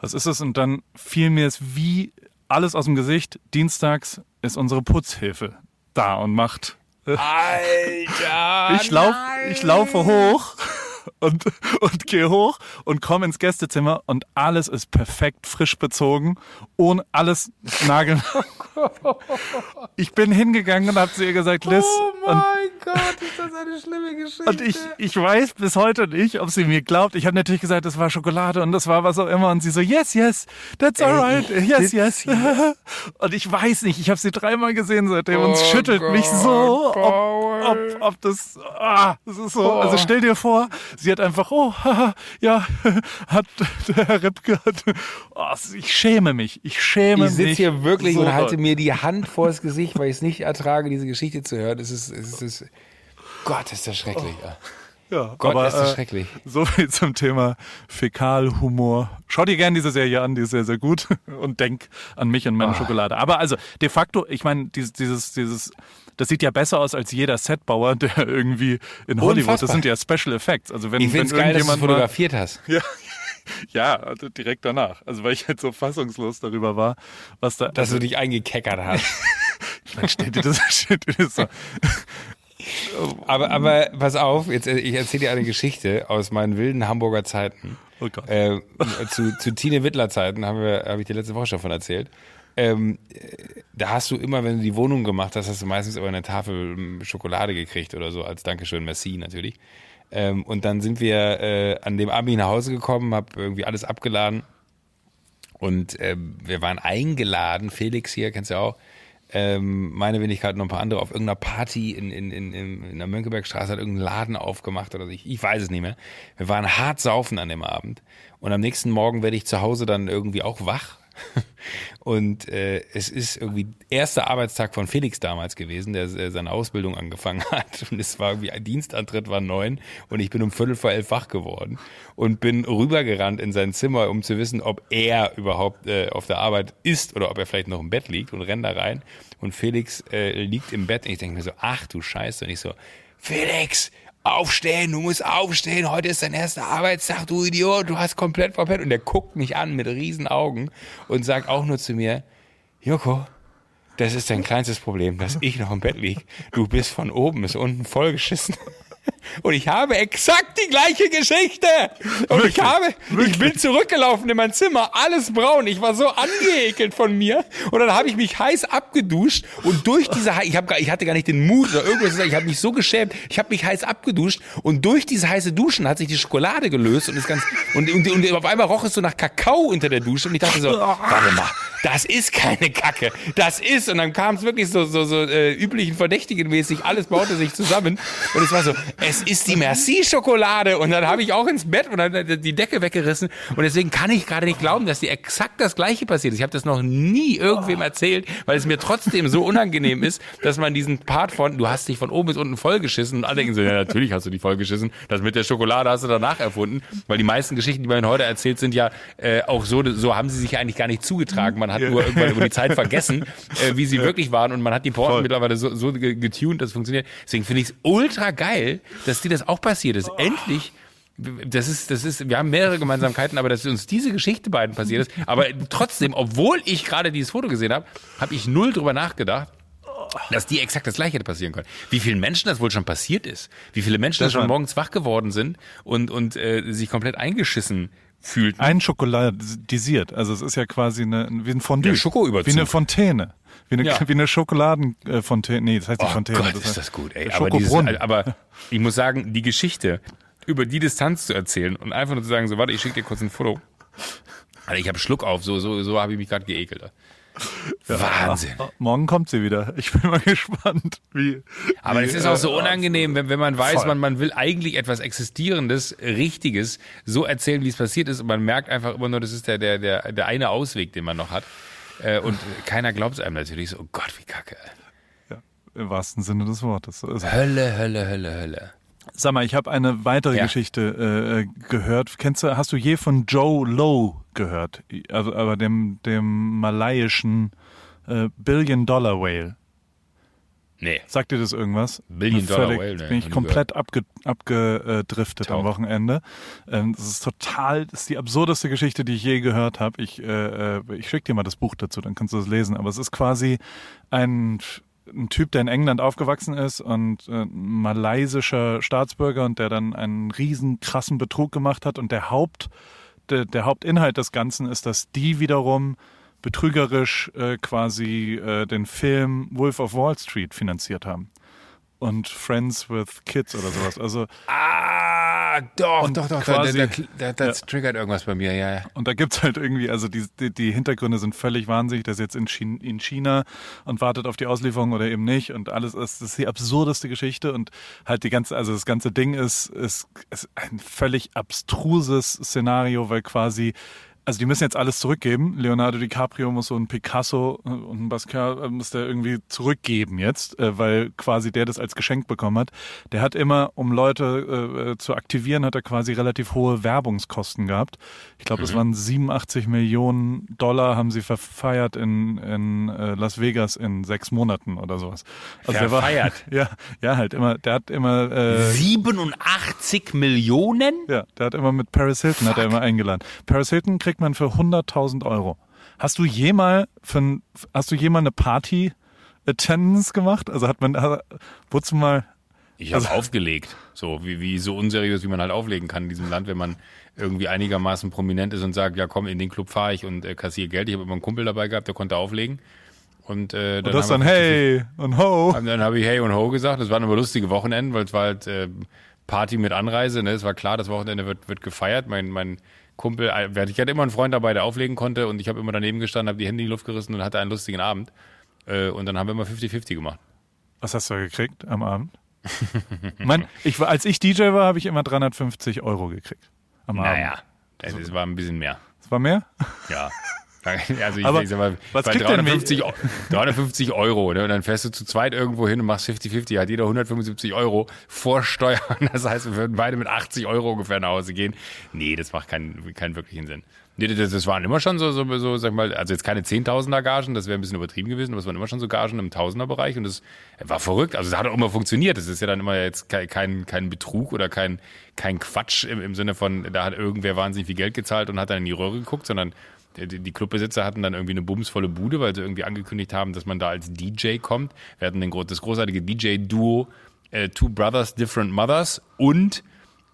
was ist es? Und dann fiel mir es wie alles aus dem Gesicht. Dienstags ist unsere Putzhilfe da und macht. Alter! ich lauf, ich laufe hoch und, und gehe hoch und komme ins Gästezimmer und alles ist perfekt frisch bezogen, ohne alles nageln. Ich bin hingegangen und habe zu ihr gesagt, Liz. Oh mein Gott, ist das eine eine schlimme Geschichte. Und ich, ich weiß bis heute nicht, ob sie mir glaubt. Ich habe natürlich gesagt, das war Schokolade und das war was auch immer. Und sie so, yes, yes, that's alright, yes, yes. Und ich weiß nicht, ich habe sie dreimal gesehen seitdem und es Oh schüttelt mich Gott, so, ob, Paul. ob, ob das, ah, das ist so. Also stell dir vor, sie hat einfach, oh, haha, ja, hat der Herr Ripke, hat, oh, ich schäme mich, ich schäme Ich mich. sitze hier wirklich so und halte doll. Mir die Hand vors Gesicht, weil ich es nicht ertrage, diese Geschichte zu hören. Es ist, es ist, Gott, ist das schrecklich. Ja, Gott, aber, ist das äh, schrecklich. So viel zum Thema Fäkalhumor. Schau dir gerne diese Serie an, die ist sehr, sehr gut. Und denk an mich und meine Ah. Schokolade. Aber also, de facto, ich meine, dieses, dieses, dieses, das sieht ja besser aus als jeder Setbauer, der irgendwie in Hollywood, das Unfassbar. sind ja Special Effects. Also wenn, Ich finde es geil, dass du fotografiert hast. ja, ja, also direkt danach. Also weil ich halt so fassungslos darüber war, was da, Dass du dich eingekeckert hast. dann steht dir das, steht dir das so. Aber, aber pass auf, jetzt, äh, ich erzähle dir eine Geschichte aus meinen wilden Hamburger Zeiten. Oh Gott. Äh, zu, zu Tine Wittler Zeiten habe ich dir letzte Woche schon von erzählt. Ähm, äh, da hast du immer, wenn du die Wohnung gemacht hast, hast du meistens aber eine Tafel ähm, Schokolade gekriegt oder so, als Dankeschön, merci natürlich. Ähm, und dann sind wir äh, an dem Abend nach Hause gekommen, hab irgendwie alles abgeladen und ähm, wir waren eingeladen, Felix hier, kennst du ja auch, ähm, meine Wenigkeit und ein paar andere auf irgendeiner Party in, in, in, in, der Mönckebergstraße hat irgendein Laden aufgemacht oder so. Ich, ich weiß es nicht mehr. Wir waren hart saufen an dem Abend. Und am nächsten Morgen werde ich zu Hause dann irgendwie auch wach. Und äh, es ist irgendwie erster Arbeitstag von Felix damals gewesen, der äh, seine Ausbildung angefangen hat. Und es war irgendwie, Dienstantritt war neun und ich bin um Viertel vor elf wach geworden und bin rübergerannt in sein Zimmer, um zu wissen, ob er überhaupt äh, auf der Arbeit ist oder ob er vielleicht noch im Bett liegt und renn da rein. Und Felix äh, liegt im Bett und ich denke mir so, ach du Scheiße. Und ich so, Felix, aufstehen, du musst aufstehen, heute ist dein erster Arbeitstag, du Idiot, du hast komplett verpennt. Und der guckt mich an mit riesen Augen und sagt auch nur zu mir, Joko, das ist dein kleinstes Problem, dass ich noch im Bett lieg. Du bist von oben bis unten vollgeschissen. Und ich habe exakt die gleiche Geschichte. Und ich habe, ich bin zurückgelaufen in mein Zimmer, alles braun. Ich war so angeekelt von mir. Und dann habe ich mich heiß abgeduscht und durch diese, ich, hab, gar- ich hatte gar nicht den Mut oder irgendwas zu sagen. Ich habe mich so geschämt. Ich habe mich heiß abgeduscht und durch diese heiße Duschen hat sich die Schokolade gelöst und ist ganz, und, und, und auf einmal roch es so nach Kakao unter der Dusche und ich dachte so, warte mal, das ist keine Kacke. Das ist, und dann kam es wirklich so, so, so äh, üblichen Verdächtigen mäßig, alles baute sich zusammen. Und es war so, es ist die Merci-Schokolade. Und dann habe ich auch ins Bett und dann die Decke weggerissen. Und deswegen kann ich gerade nicht glauben, dass dir exakt das Gleiche passiert ist. Ich habe das noch nie irgendwem erzählt, weil es mir trotzdem so unangenehm ist, dass man diesen Part von, du hast dich von oben bis unten vollgeschissen und alle denken so, ja, natürlich hast du dich vollgeschissen. Das mit der Schokolade hast du danach erfunden. Weil die meisten Geschichten, die man heute erzählt, sind ja äh, auch so, so haben sie sich eigentlich gar nicht zugetragen. Man hat nur irgendwann über die Zeit vergessen, äh, wie sie wirklich waren und man hat die Porten mittlerweile so, so ge- getuned, dass es funktioniert. Deswegen finde ich es ultra geil, dass dir das auch passiert ist. Endlich. Das ist, das ist, wir haben mehrere Gemeinsamkeiten, aber dass uns diese Geschichte beiden passiert ist. Aber trotzdem, obwohl ich gerade dieses Foto gesehen habe, habe ich null drüber nachgedacht, dass die exakt das Gleiche hätte passieren können. Wie vielen Menschen das wohl schon passiert ist. Wie viele Menschen Das schon morgens wach geworden sind und, und äh, sich komplett eingeschissen fühlten. Ein schokoladisiert. Also es ist ja quasi eine, wie ein Fondue. Ja. Wie eine Fontäne. Wie eine, Ja. wie eine Schokoladenfontäne. Nee, das heißt nicht Oh Fontäne. Gott, das ist das gut, ey. Aber, dieses, Schokobrunnen. aber ich muss sagen, die Geschichte über die Distanz zu erzählen und einfach nur zu sagen, so warte, ich schicke dir kurz ein Foto. Alter, ich habe Schluck auf, so, so, so habe ich mich gerade geekelt. Wahnsinn. Ah, Morgen kommt sie wieder. Ich bin mal gespannt, wie. Aber es ist auch äh, so unangenehm, wenn, wenn man weiß, Voll. man, man will eigentlich etwas Existierendes, Richtiges so erzählen, wie es passiert ist und man merkt einfach immer nur, das ist der, der, der, der eine Ausweg, den man noch hat. Äh, Und keiner glaubt es einem natürlich so, oh Gott, wie kacke. Ja, Im wahrsten Sinne des Wortes. So. Hölle, Hölle, Hölle, Hölle. Sag mal, ich habe eine weitere Ja. Geschichte äh, gehört. Kennst du, hast du je von Joe Low gehört? Also, aber dem, dem malaiischen äh, Billion Dollar Whale. Nee. Sagt dir das irgendwas? Billion Dollar völlig- Whale, nee, Bin ich komplett abge, abgedriftet am. Wochenende. Ähm, das ist total, das ist die absurdeste Geschichte, die ich je gehört habe. Ich, äh, äh, ich schicke dir mal das Buch dazu, dann kannst du das lesen. Aber es ist quasi ein, ein Typ, der in England aufgewachsen ist und äh, ein malaysischer Staatsbürger und der dann einen riesen krassen Betrug gemacht hat. Und der Haupt, der, Hauptinhalt des Ganzen ist, dass die wiederum betrügerisch äh, quasi äh, den Film Wolf of Wall Street finanziert haben. und Friends with Kids oder sowas. Also Ah, doch, Und doch, doch. quasi- da, da, da, das triggert irgendwas bei mir, ja, ja. Und da gibt's halt irgendwie, also die, die, die Hintergründe sind völlig wahnsinnig. Der ist jetzt in China, in China und wartet auf die Auslieferung oder eben nicht. Und alles ist, das ist die absurdeste Geschichte. Und halt die ganze, also das ganze Ding ist, ist, ist ein völlig abstruses Szenario, weil quasi also die müssen jetzt alles zurückgeben. Leonardo DiCaprio muss so ein Picasso äh, und ein Basquiat äh, muss der irgendwie zurückgeben jetzt, äh, weil quasi der das als Geschenk bekommen hat. Der hat immer, um Leute äh, zu aktivieren, hat er quasi relativ hohe Werbungskosten gehabt. Ich glaube, es waren 87 Millionen Dollar haben sie verfeiert in, in äh, Las Vegas in sechs Monaten oder sowas. Also der Verfeiert? war, ja, ja, halt immer, der hat immer äh, 87 Millionen? ja, der hat immer mit Paris Hilton hat er immer eingeladen. Paris Hilton kriegt man für 100.000 Euro. Hast du jemals für hast du jemals eine Party Attendance gemacht? Also hat man, hat, wurdest du mal, Ich habe aufgelegt. So, wie, wie so unseriös, wie man halt auflegen kann in diesem Land, wenn man irgendwie einigermaßen prominent ist und sagt, ja komm, in den Club fahre ich und äh, kassiere Geld. Ich habe immer einen Kumpel dabei gehabt, der konnte auflegen. Und, äh, und das dann hey und ho. Und dann habe ich Hey und Ho gesagt. Das waren aber lustige Wochenenden, weil es war halt äh, Party mit Anreise. Ne? Es war klar, das Wochenende wird, wird gefeiert. Mein, mein Kumpel, äh, ich hatte immer einen Freund dabei, der auflegen konnte und ich habe immer daneben gestanden, habe die Hände in die Luft gerissen und hatte einen lustigen Abend. Äh, und dann haben wir immer 50-50 gemacht. Was hast du da gekriegt am Abend? mein, ich als ich DJ war, habe ich immer 350 Euro gekriegt am Abend. Naja, das war ein bisschen mehr. Das war mehr? Ja. Also ich, Aber sag mal, was bei kriegt denn 350, Eu- 350 Euro, ne? Und dann fährst du zu zweit irgendwo hin und machst 50-50, hat jeder 175 Euro vor Steuern. Das heißt, wir würden beide mit 80 Euro ungefähr nach Hause gehen. Nee, das macht keinen, keinen wirklichen Sinn. Nee, das, das waren immer schon so, so, so, sag mal, also jetzt keine 10.000er Gagen, das wäre ein bisschen übertrieben gewesen, aber es waren immer schon so Gagen im Tausender-Bereich und das war verrückt. Also es hat auch immer funktioniert. Das ist ja dann immer jetzt kein, kein, kein Betrug oder kein, kein Quatsch im, im Sinne von, da hat irgendwer wahnsinnig viel Geld gezahlt und hat dann in die Röhre geguckt, sondern die, die Clubbesitzer hatten dann irgendwie eine bumsvolle Bude, weil sie irgendwie angekündigt haben, dass man da als DJ kommt. Wir hatten den, das großartige DJ-Duo äh, Two Brothers, Different Mothers und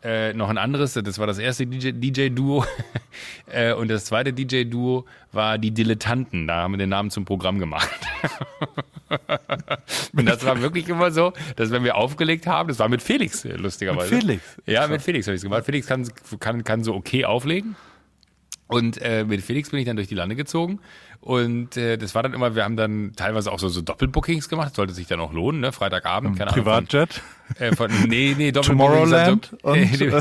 äh, noch ein anderes, das war das erste DJ DJ-Duo. äh, und das zweite DJ-Duo war die Dilettanten. Da haben wir den Namen zum Programm gemacht. und das war wirklich immer so, dass wenn wir aufgelegt haben, das war mit Felix, äh, lustigerweise. Mit Felix? Ja, mit Felix habe ich es gemacht. Felix kann, kann, kann so okay auflegen. Und äh, mit Felix bin ich dann durch die Lande gezogen. Und äh, das war dann immer, wir haben dann teilweise auch so, so Doppelbookings gemacht. Sollte sich dann auch lohnen, ne? Freitagabend, keine Ahnung. Von, Privatjet? äh, von, nee, nee, Doppelbookings. Tomorrowland? Also, Und, äh,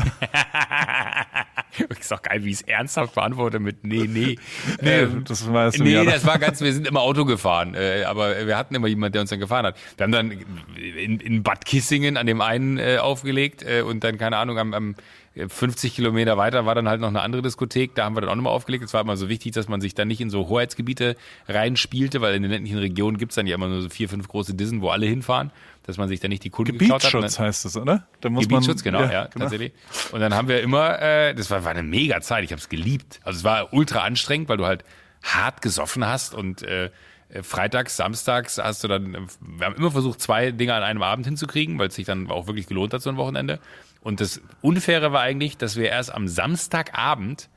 ist doch geil, wie ich es ernsthaft beantworte mit nee, nee. nee, Ähm, das weißt du Nee, ja. das war ganz, wir sind immer Auto gefahren, äh, aber wir hatten immer jemanden, der uns dann gefahren hat. Wir haben dann in, in Bad Kissingen an dem einen äh, aufgelegt äh, und dann, keine Ahnung, am, am 50 Kilometer weiter war dann halt noch eine andere Diskothek, da haben wir dann auch nochmal aufgelegt. Es war immer so wichtig, dass man sich dann nicht in so Hoheitsgebiete reinspielte, weil in den ländlichen Regionen gibt's dann ja immer nur so vier, fünf große Dissen, wo alle hinfahren, dass man sich da nicht die Kunden geklaut hat. Gebietsschutz heißt es, oder? Da muss Gebietsschutz, man, genau, ja, genau. tatsächlich. Und dann haben wir immer, äh, das war, war eine mega Zeit, ich habe es geliebt. Also es war ultra anstrengend, weil du halt hart gesoffen hast und äh, äh, freitags, samstags hast du dann, äh, wir haben immer versucht, zwei Dinge an einem Abend hinzukriegen, weil es sich dann auch wirklich gelohnt hat, so ein Wochenende. Und das Unfaire war eigentlich, dass wir erst am Samstagabend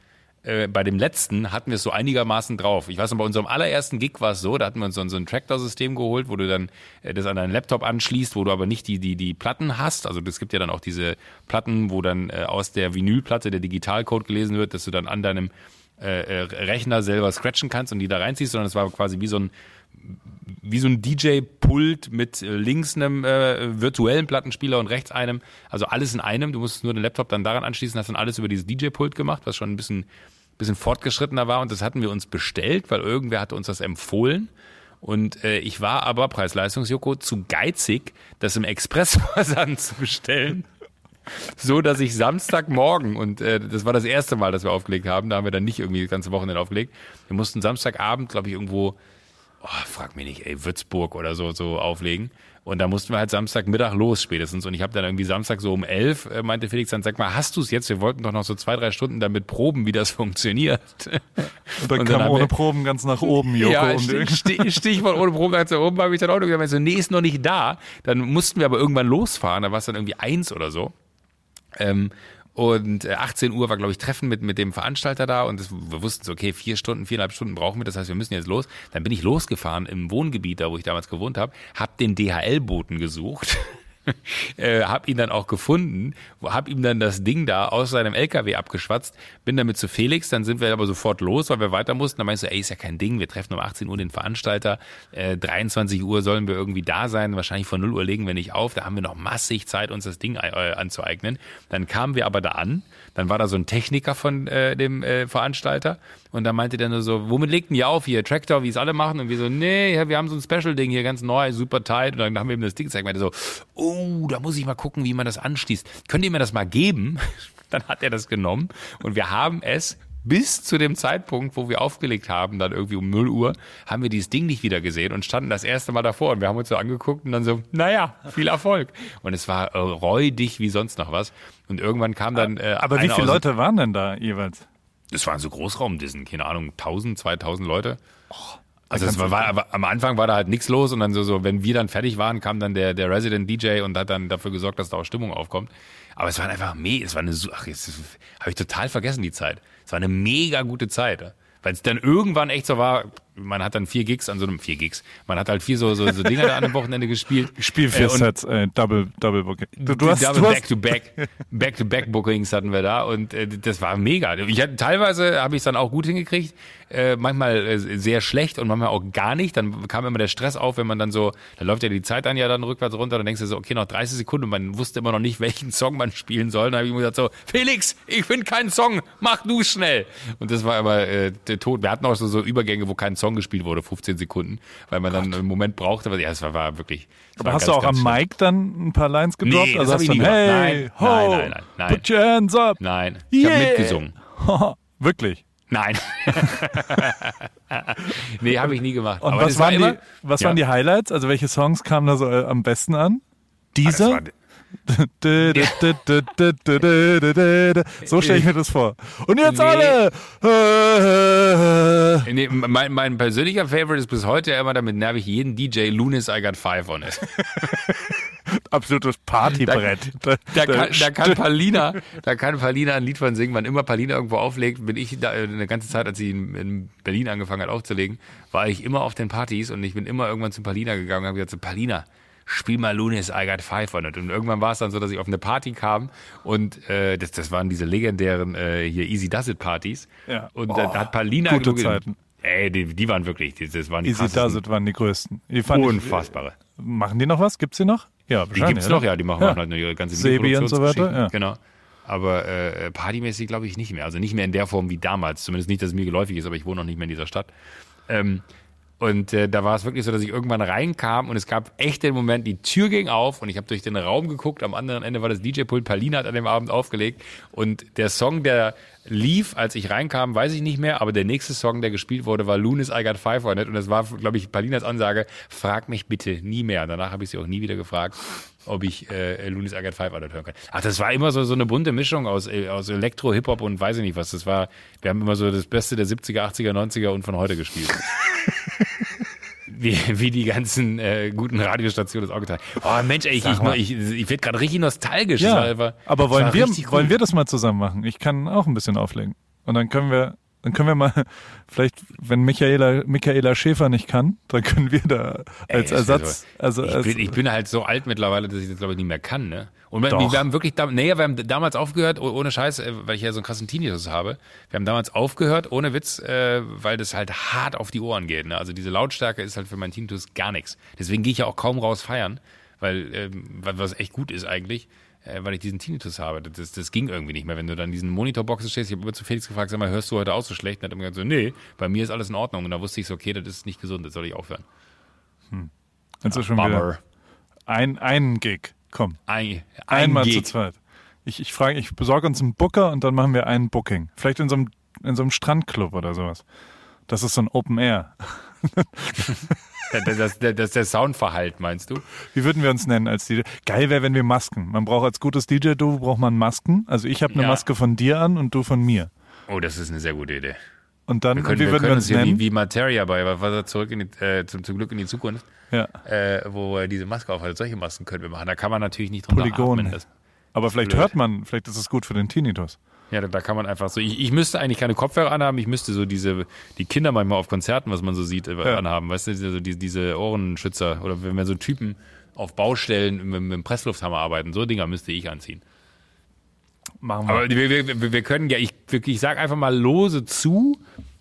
äh, bei dem letzten hatten wir es so einigermaßen drauf. Ich weiß noch, bei unserem allerersten Gig war es so, da hatten wir uns so, ein- so ein Tractor-System geholt, wo du dann äh, das an deinen Laptop anschließt, wo du aber nicht die, die, die Platten hast. Also es gibt ja dann auch diese Platten, wo dann äh, aus der Vinylplatte der Digitalcode gelesen wird, dass du dann an deinem äh, äh, Rechner selber scratchen kannst und die da reinziehst, sondern es war quasi wie so ein wie so ein DJ-Pult mit äh, links einem äh, virtuellen Plattenspieler und rechts einem, also alles in einem. Du musstest nur den Laptop dann daran anschließen, hast dann alles über dieses DJ-Pult gemacht, was schon ein bisschen, bisschen fortgeschrittener war und das hatten wir uns bestellt, weil irgendwer hatte uns das empfohlen. Und äh, ich war aber, Preis-Leistungs-Joko, zu geizig, das im Expressversand zu bestellen. So, dass ich Samstagmorgen, und äh, das war das erste Mal, dass wir aufgelegt haben, da haben wir dann nicht irgendwie das ganze Wochenende aufgelegt. Wir mussten Samstagabend, glaube ich, irgendwo oh, frag mich nicht, ey, Würzburg oder so, so auflegen. Und da mussten wir halt Samstagmittag los spätestens. Und ich habe dann irgendwie Samstag so um elf, äh, meinte Felix dann, sag mal, hast du es jetzt? Wir wollten doch noch so zwei, drei Stunden damit proben, wie das funktioniert. Und dann Und dann kam ohne wir- Proben ganz nach oben, Joko. ja, und Stich, Stich, Stichwort ohne Proben ganz da oben habe ich dann auch noch gesagt, so, nee, ist noch nicht da. Dann mussten wir aber irgendwann losfahren, da war es dann irgendwie eins oder so. Ähm, und äh, 18 Uhr war, glaube ich, Treffen mit, mit dem Veranstalter da und das, wir wussten so, okay, vier Stunden, viereinhalb Stunden brauchen wir, das heißt, wir müssen jetzt los. Dann bin ich losgefahren im Wohngebiet, da wo ich damals gewohnt habe, hab den DHL-Boten gesucht. äh, hab ihn dann auch gefunden, hab ihm dann das Ding da aus seinem LKW abgeschwatzt, bin damit zu Felix, dann sind wir aber sofort los, weil wir weiter mussten. Dann meinst du, ey, ist ja kein Ding, wir treffen um 18 Uhr den Veranstalter, äh, 23 Uhr sollen wir irgendwie da sein, wahrscheinlich von 0 Uhr legen wir nicht auf, da haben wir noch massig Zeit, uns das Ding äh, anzueignen. Dann kamen wir aber da an, dann war da so ein Techniker von äh, dem äh, Veranstalter und da meinte der nur so, womit legt denn ihr auf hier? Tractor, wie es alle machen? Und wir so, nee, wir haben so ein Special-Ding hier, ganz neu, super tight. Und dann haben wir ihm das Ding gezeigt. Meinte so, oh, da muss ich mal gucken, wie man das anschließt. Könnt ihr mir das mal geben? Dann hat er das genommen und wir haben es bis zu dem Zeitpunkt, wo wir aufgelegt haben, dann irgendwie um 0 Uhr, haben wir dieses Ding nicht wieder gesehen und standen das erste Mal davor und wir haben uns so angeguckt und dann so, naja, viel Erfolg. Und es war äh, räudig wie sonst noch was. Und irgendwann kam dann. Äh, Aber wie viele Leute waren denn da jeweils? Das waren so Großraumdissen, keine Ahnung, 1000, 2000 Leute. Oh, also es war, war, aber am Anfang war da halt nichts los und dann so, so, wenn wir dann fertig waren, kam dann der, der Resident DJ und hat dann dafür gesorgt, dass da auch Stimmung aufkommt. Aber es war einfach meh, es war eine, ach, jetzt habe ich total vergessen die Zeit. Es war eine mega gute Zeit. Weil es dann irgendwann echt so war, man hat dann vier Gigs an so einem, vier Gigs, man hat halt vier so, so, so Dinger da an einem Wochenende gespielt. Spiel vier äh, Sets, äh, Double, Double Booking. Du, du hast, double du back to back, back to back Bookings hatten wir da und äh, das war mega. Ich hatte, teilweise habe ich es dann auch gut hingekriegt, äh, manchmal äh, sehr schlecht und manchmal auch gar nicht. Dann kam immer der Stress auf, wenn man dann so, da läuft ja die Zeit dann ja dann rückwärts runter, dann denkst du so, okay, noch 30 Sekunden und man wusste immer noch nicht, welchen Song man spielen soll. Dann habe ich mir gesagt so, Felix, ich finde keinen Song, mach du schnell. Und das war immer äh, der Tod. Wir hatten auch so, so Übergänge, wo kein Song gespielt wurde, 15 Sekunden, weil man Gott. dann einen Moment brauchte. Aber ja, es war, war wirklich. Aber hast ganz, du auch am Mic dann ein paar Lines gedroppt? Nee, also hast du nie hey, nein, ho, nein, nein, nein, nein. Put your hands up. Nein, ich yeah. habe mitgesungen. wirklich? Nein. nee, habe ich nie gemacht. Und Aber was, waren, war die, was ja. waren die Highlights? Also welche Songs kamen da so äh, am besten an? Dieser? So stelle ich mir das vor. Und jetzt nee. alle! Nee, mein, mein, persönlicher Favorite ist bis heute immer, damit nerv ich jeden DJ, Lunis I Got Five on it. Absolutes Partybrett. Da, da, kann, da, kann Palina, da kann Palina ein Lied von singen. Wann immer Palina irgendwo auflegt, bin ich da, eine ganze Zeit, als sie in, in, Berlin angefangen hat aufzulegen, war ich immer auf den Partys und ich bin immer irgendwann zu Palina gegangen und habe gesagt, Palina, spiel mal Lunis I Got Five on it. Und irgendwann war es dann so, dass ich auf eine Party kam und äh, das, das waren diese legendären äh, hier Easy Does It Partys. Ja. Und oh, da hat Palina gute Zeiten. Ey, die, die waren wirklich, die, das waren die Easy Does It waren die größten. Die Unfassbare. Ich, machen die noch was? Gibt's die noch? Ja, Die gibt's oder? noch, ja, die machen ja. halt ihre ganze Sebi und so weiter. Ja. Genau. Aber äh, partymäßig glaube ich nicht mehr. Also nicht mehr in der Form wie damals. Zumindest nicht, dass es mir geläufig ist, aber ich wohne noch nicht mehr in dieser Stadt. Ähm, und äh, da war es wirklich so, dass ich irgendwann reinkam und es gab echt den Moment, die Tür ging auf und ich habe durch den Raum geguckt. Am anderen Ende war das DJ-Pult. Palina hat an dem Abend aufgelegt. Und der Song, der lief, als ich reinkam, weiß ich nicht mehr, aber der nächste Song, der gespielt wurde, war Lunis I Got Five on It. Und das war, glaube ich, Palinas Ansage, frag mich bitte nie mehr. Danach habe ich sie auch nie wieder gefragt, ob ich äh, Lunis I Got Five on It hören kann. Ach, das war immer so, so eine bunte Mischung aus, äh, aus Elektro, Hip-Hop und weiß ich nicht was. Das war, wir haben immer so das Beste der 70er, 80er, 90er und von heute gespielt. wie, wie die ganzen äh, guten Radiostationen das auch getan Oh Mensch, ey, ich, ich, ich, ich werde gerade richtig nostalgisch. Ja, war, aber wollen wir, wollen wir das mal zusammen machen? Ich kann auch ein bisschen auflegen. Und dann können wir dann können wir mal, vielleicht, wenn Michaela, Michaela Schäfer nicht kann, dann können wir da als Ey, Ersatz. So. Also, ich, als, bin, ich bin halt so alt mittlerweile, dass ich das glaube ich nicht mehr kann, ne? Und wir, wir haben wirklich, nee, wir haben damals aufgehört, oh, ohne Scheiß, äh, weil ich ja so einen krassen Tinnitus habe. Wir haben damals aufgehört, ohne Witz, äh, weil das halt hart auf die Ohren geht. Ne? Also diese Lautstärke ist halt für meinen Tinnitus gar nichts. Deswegen gehe ich ja auch kaum raus feiern, weil, ähm, was echt gut ist eigentlich äh, weil ich diesen Tinnitus habe. Das, das ging irgendwie nicht mehr. Wenn du dann in diesen Monitorboxen stehst, ich habe immer zu Felix gefragt, sag mal, hörst du heute auch so schlecht? Und er hat immer gesagt, so, nee, bei mir ist alles in Ordnung. Und da wusste ich so, okay, das ist nicht gesund, das soll ich aufhören. Hm. Jetzt ja, ist schon wieder ein, ein Gig. Komm. Ein, ein Einmal Gig. zu zweit. Ich, ich frage, ich besorge uns einen Booker und dann machen wir ein Booking. Vielleicht in so einem, in so einem Strandclub oder sowas. Das ist so ein Open Air. Das, das, das, der Soundverhalt, meinst du? Wie würden wir uns nennen als DJ? Geil wäre, wenn wir Masken. Man braucht als gutes DJ-Du braucht man Masken. Also ich habe eine ja. Maske von dir an und du von mir. Oh, das ist eine sehr gute Idee. Und dann, wir können, wie wir würden wir uns, uns nennen? Wie, wie Materia bei, was war zurück in die, äh, zum, zum Glück in die Zukunft, ja. äh, wo er diese Maske aufhat. Solche Masken können wir machen. Da kann man natürlich nicht drunter Polygon. atmen. Das Aber vielleicht blöd. hört man, vielleicht ist es gut für den Tinnitus. Ja, da, kann man einfach so. Ich, ich müsste eigentlich keine Kopfhörer anhaben, ich müsste so diese, die Kinder manchmal auf Konzerten, was man so sieht, äh, ja. anhaben, weißt du, diese, diese, diese Ohrenschützer oder wenn wir so Typen auf Baustellen mit, mit dem Presslufthammer arbeiten. So Dinger müsste ich anziehen. Machen wir. Aber wir, wir, wir können ja, ich, ich sage einfach mal lose zu.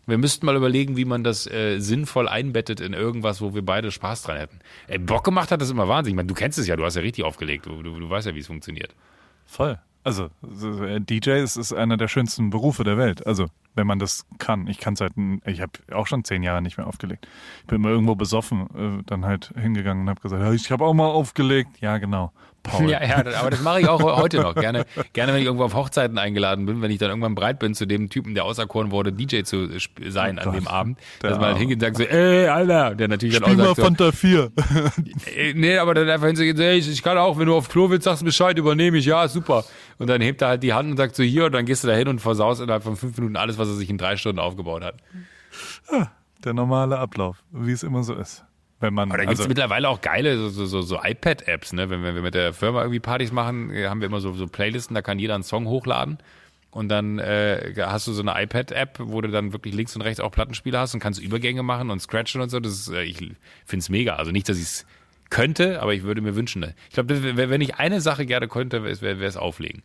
Wir müssten mal überlegen, wie man das äh, sinnvoll einbettet in irgendwas, wo wir beide Spaß dran hätten. Ey, Bock gemacht hat das immer wahnsinnig. Ich meine, du kennst es ja, du hast ja richtig aufgelegt. Du, du, du weißt ja, wie es funktioniert. Voll. Also, so, äh, DJ ist, ist einer der schönsten Berufe der Welt. Also, wenn man das kann. Ich kann es halt, ich habe auch schon zehn Jahre nicht mehr aufgelegt. Ich bin immer irgendwo besoffen, äh, dann halt hingegangen und habe gesagt, "Ja, ich habe auch mal aufgelegt. Ja, genau. Paul. Ja, ja, aber das mache ich auch heute noch. Gerne, gerne, wenn ich irgendwo auf Hochzeiten eingeladen bin, wenn ich dann irgendwann bereit bin, zu dem Typen, der auserkoren wurde, DJ zu sein Oh an Gott. dem Abend, Der dass man halt hingeht und sagt so, ey, Alter, der natürlich dann Spiel auch mal sagt so, Fanta 4. Äh, Nee, aber dann einfach hinzugehen, ey, ich, ich kann auch, wenn du auf Klo willst, sagst du Bescheid, übernehme ich, ja, super. Und dann hebt er halt die Hand und sagt so hier und dann gehst du da hin und versaust innerhalb von fünf Minuten alles, was er sich in drei Stunden aufgebaut hat. der normale Ablauf, wie es immer so ist. Wenn man, Aber da gibt's also, mittlerweile auch geile so, so, so, so iPad-Apps, ne? Wenn, wenn wir mit der Firma irgendwie Partys machen, äh, haben wir immer so, so Playlisten, da kann jeder einen Song hochladen. Und dann äh, hast du so eine iPad-App, wo du dann wirklich links und rechts auch Plattenspieler hast und kannst Übergänge machen und scratchen und so. Das ist, äh, ich finde es mega. Also nicht, dass ich es könnte, aber ich würde mir wünschen. ne? Ich glaube, wenn ich eine Sache gerne könnte, wäre es auflegen.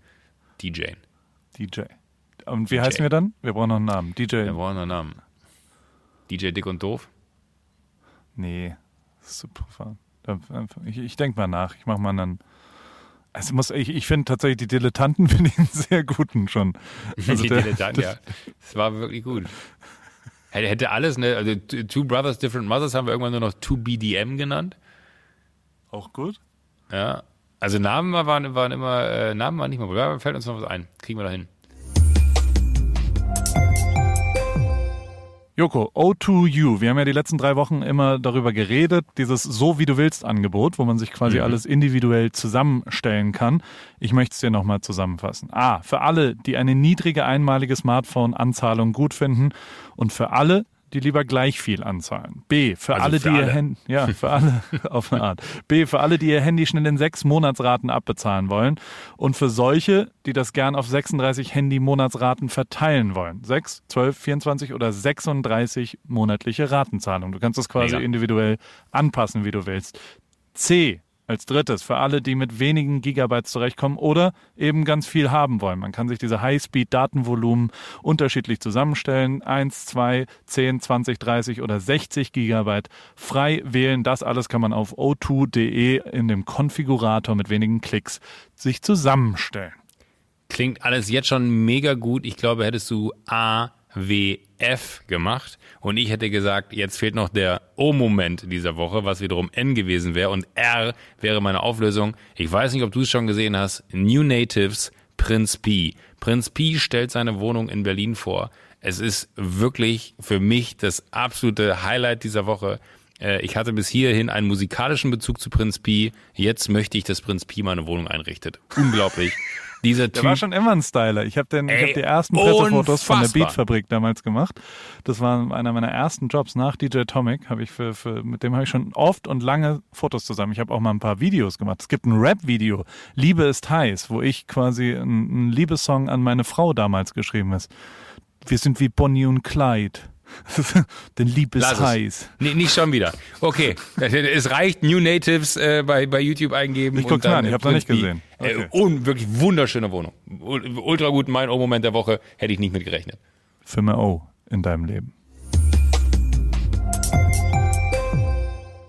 DJen. DJ. Und wie heißen wir dann? Wir brauchen noch einen Namen. DJ. Wir brauchen einen Namen. DJ Dick und Doof. Nee. Da- Ich, ich denke mal nach. Ich mache mal dann. Es muss, ich, ich finde tatsächlich die Dilettanten finde ich einen sehr guten schon. Also die der- Dilettanten, ja. Das war wirklich gut. Hätte, hätte alles, ne, also Two Brothers, Different Mothers haben wir irgendwann nur noch 2BDM genannt. Auch gut. Ja. Also Namen waren, waren immer, äh, Namen waren nicht mal, fällt uns noch was ein. Kriegen wir da hin. Joko, O2U. Wir haben ja die letzten drei Wochen immer darüber geredet, dieses So wie du willst Angebot, wo man sich quasi Mhm. alles individuell zusammenstellen kann. Ich möchte es dir nochmal zusammenfassen. A, für alle, die eine niedrige einmalige Smartphone-Anzahlung gut finden und für alle, die lieber gleich viel anzahlen. B, für Also alle, für die ihr alle. Handy, ja, für alle auf eine Art. B, für alle, die ihr Handy schnell in sechs Monatsraten abbezahlen wollen und für solche, die das gern auf 36 Handy-Monatsraten verteilen wollen. 6, 12, 24 oder 36 monatliche Ratenzahlungen. Du kannst das quasi Mega. individuell anpassen, wie du willst. C, als drittes, für alle, die mit wenigen Gigabytes zurechtkommen oder eben ganz viel haben wollen. Man kann sich diese High-Speed-Datenvolumen unterschiedlich zusammenstellen. 1, 2, 10, 20, 30 oder 60 Gigabyte frei wählen. Das alles kann man auf o2.de in dem Konfigurator mit wenigen Klicks sich zusammenstellen. Klingt alles jetzt schon mega gut. Ich glaube, hättest du A, W, F gemacht und ich hätte gesagt, jetzt fehlt noch der O-Moment dieser Woche, was wiederum N gewesen wäre und R wäre meine Auflösung. Ich weiß nicht, ob du es schon gesehen hast. New Natives, Prinz P. Prinz P stellt seine Wohnung in Berlin vor. Es ist wirklich für mich das absolute Highlight dieser Woche. Äh, Ich hatte bis hierhin einen musikalischen Bezug zu Prinz P. Jetzt möchte ich, dass Prinz P meine Wohnung einrichtet. Unglaublich. Dieser Der Typ. war schon immer ein Styler. Ich habe den, ich Ey, hab die ersten Pressefotos von der. Beatfabrik damals gemacht. Das war einer meiner ersten Jobs nach DJ Atomic. Habe ich für, für mit dem habe ich schon oft und lange Fotos zusammen. Ich habe auch mal ein paar Videos gemacht. Es gibt ein Rap-Video, Liebe ist heiß, wo ich quasi ein, ein Liebessong an meine Frau damals geschrieben ist. Wir sind wie Bonnie und Clyde. Denn Liebe ist Lass es. heiß. Nee, nicht schon wieder. Okay, es reicht New Natives äh, bei, bei YouTube eingeben. Ich guck's und an, ich äh, hab's noch nicht gesehen. Pi. Okay. Äh, un, wirklich wunderschöne Wohnung. Ul- Ultra gut, mein O-Moment der Woche, hätte ich nicht mit gerechnet. Für mehr O in deinem Leben.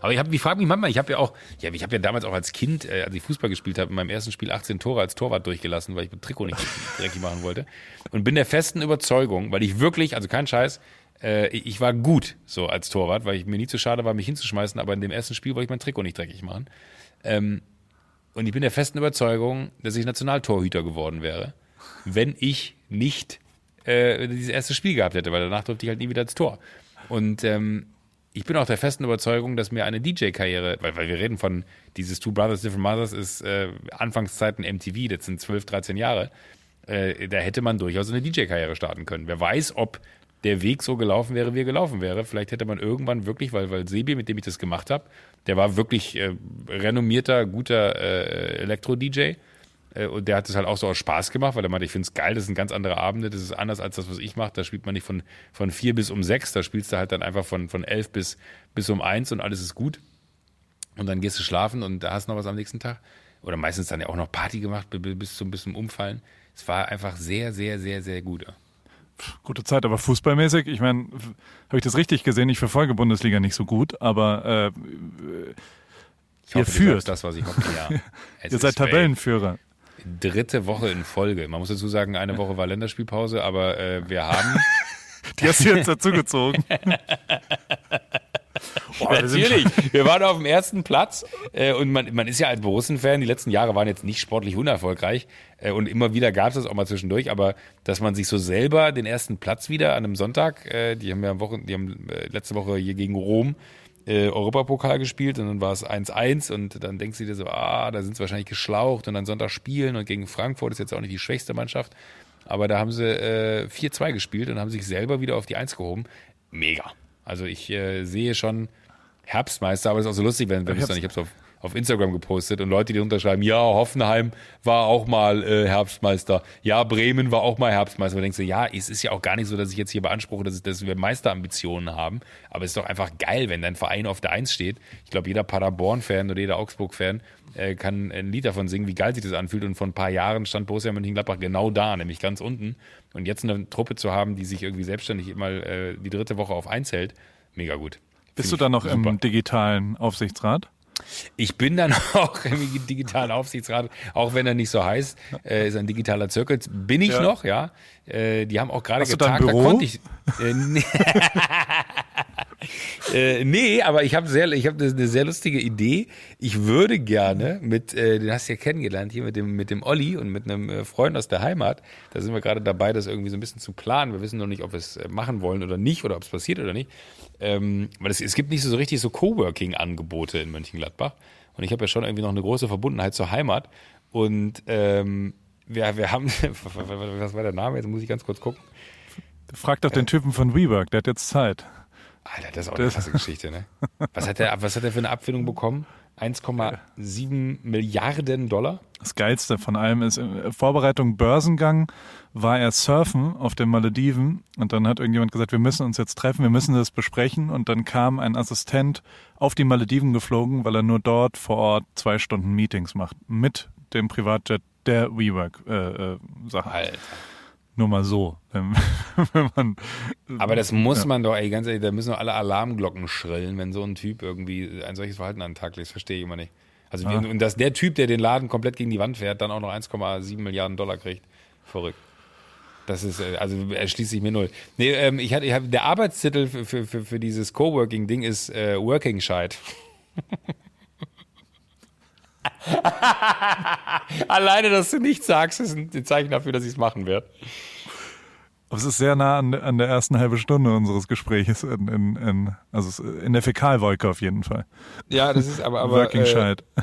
Aber ich, hab, ich frage mich manchmal, ich habe ja auch, ja, ich habe ja damals auch als Kind, äh, als ich Fußball gespielt habe, in meinem ersten Spiel 18 Tore als Torwart durchgelassen, weil ich mit Trikot nicht dreckig machen wollte. Und bin der festen Überzeugung, weil ich wirklich, also kein Scheiß, äh, ich war gut so als Torwart, weil ich mir nie zu schade war, mich hinzuschmeißen, aber in dem ersten Spiel wollte ich mein Trikot nicht dreckig machen. Ähm, und ich bin der festen Überzeugung, dass ich Nationaltorhüter geworden wäre, wenn ich nicht äh, dieses erste Spiel gehabt hätte, weil danach durfte ich halt nie wieder ins Tor. Und ähm, ich bin auch der festen Überzeugung, dass mir eine DJ-Karriere, weil, weil wir reden von dieses Two Brothers, Different Mothers ist äh, Anfangszeiten MTV, das sind 12, 13 Jahre, äh, da hätte man durchaus eine DJ-Karriere starten können. Wer weiß, ob der Weg so gelaufen wäre, wie er gelaufen wäre. Vielleicht hätte man irgendwann wirklich, weil, weil Sebi, mit dem ich das gemacht habe, der war wirklich äh, renommierter, guter äh, Elektro-DJ. Äh, Und der hat es halt auch so aus Spaß gemacht, weil er meinte, ich finde es geil, das sind ganz andere Abende, das ist anders als das, was ich mache. Da spielt man nicht von, von vier bis um sechs, da spielst du halt dann einfach von, von elf bis, bis um eins und alles ist gut. Und dann gehst du schlafen und da hast du noch was am nächsten Tag. Oder meistens dann ja auch noch Party gemacht bis zum bisschen Umfallen. Es war einfach sehr, sehr, sehr, sehr gut. Gute Zeit, aber fußballmäßig, ich meine, habe ich das richtig gesehen? Ich verfolge Bundesliga nicht so gut, aber äh, ich ihr führt. Das, was ich hoffe, ja. ihr seid Tabellenführer. Dritte Woche in Folge. Man muss dazu sagen, eine Woche war Länderspielpause, aber äh, wir haben. Die hast du jetzt dazugezogen. Oh, Natürlich. Wir, wir, waren auf dem ersten Platz äh, und man, man ist ja als Borussen-Fan, die letzten Jahre waren jetzt nicht sportlich unerfolgreich äh, und immer wieder gab es das auch mal zwischendurch, aber dass man sich so selber den ersten Platz wieder an einem Sonntag, äh, die haben ja Wochen, die haben äh, letzte Woche hier gegen Rom äh, Europapokal gespielt und dann war es 1-1 und dann denkst du dir so, ah, da sind sie wahrscheinlich geschlaucht und dann Sonntag spielen und gegen Frankfurt ist jetzt auch nicht die schwächste Mannschaft. Aber da haben sie äh, 4-2 gespielt und haben sich selber wieder auf die 1 gehoben. Mega. Also ich äh, sehe schon Herbstmeister, aber es ist auch so lustig, wenn, wenn es dann, ich habe es auf, auf Instagram gepostet und Leute, die unterschreiben, ja, Hoffenheim war auch mal äh, Herbstmeister, ja, Bremen war auch mal Herbstmeister. Und denkst du, ja, es ist ja auch gar nicht so, dass ich jetzt hier beanspruche, dass, dass wir Meisterambitionen haben, aber es ist doch einfach geil, wenn dein Verein auf der Eins steht. Ich glaube, jeder Paderborn-Fan oder jeder Augsburg-Fan äh, kann ein Lied davon singen, wie geil sich das anfühlt. Und vor ein paar Jahren stand Borussia Mönchengladbach genau da, nämlich ganz unten. Und jetzt eine Truppe zu haben, die sich irgendwie selbstständig immer äh, die dritte Woche auf eins hält, mega gut. Bist du da noch super. im digitalen Aufsichtsrat? Ich bin dann auch im digitalen Aufsichtsrat, auch wenn er nicht so heißt, äh, ist ein digitaler Zirkel. Bin ich ja. noch, ja. Äh, die haben auch gerade getagt, da konnte ich. Äh. äh, nee, aber ich habe sehr, ich habe eine sehr lustige Idee. Ich würde gerne mit, äh, den hast du ja kennengelernt hier mit dem mit dem Olli und mit einem äh, Freund aus der Heimat. Da sind wir gerade dabei, das irgendwie so ein bisschen zu planen. Wir wissen noch nicht, ob wir es äh, machen wollen oder nicht oder ob es passiert oder nicht. Ähm, weil es, es gibt nicht so richtig so Coworking-Angebote in Mönchengladbach. Und ich habe ja schon irgendwie noch eine große Verbundenheit zur Heimat. Und ähm, wir, wir haben, was war der Name? Jetzt muss ich ganz kurz gucken. Frag doch den Typen von WeWork, der hat jetzt Zeit. Alter, das ist auch eine krasse Geschichte, ne? Was hat der, was hat der für eine Abfindung bekommen? 1,7 Milliarden Dollar. Das Geilste von allem ist, in Vorbereitung Börsengang war er surfen auf den Malediven und dann hat irgendjemand gesagt, wir müssen uns jetzt treffen, wir müssen das besprechen und dann kam ein Assistent auf die Malediven geflogen, weil er nur dort vor Ort zwei Stunden Meetings macht mit dem Privatjet der WeWork-Sache. Äh, äh, Alter. Nur mal so. Wenn, wenn man, Aber das muss ja. man doch, ey, ganz ehrlich, da müssen doch alle Alarmglocken schrillen, wenn so ein Typ irgendwie ein solches Verhalten an den Tag legt. Das verstehe ich immer nicht. Also, ja. und dass der Typ, der den Laden komplett gegen die Wand fährt, dann auch noch 1,7 Milliarden Dollar kriegt. Verrückt. Das ist, äh, also erschließt sich mir null. Nee, ähm, ich hatte, ich hab, der Arbeitstitel für, für, für, für dieses Coworking-Ding ist äh, Working Shite. Alleine, dass du nichts sagst, ist ein Zeichen dafür, dass ich es machen werde. Es ist sehr nah an, an, der ersten halben Stunde unseres Gesprächs, in, in, in, also in der Fäkalwolke auf jeden Fall. Ja, das ist aber. aber Working äh, Shite.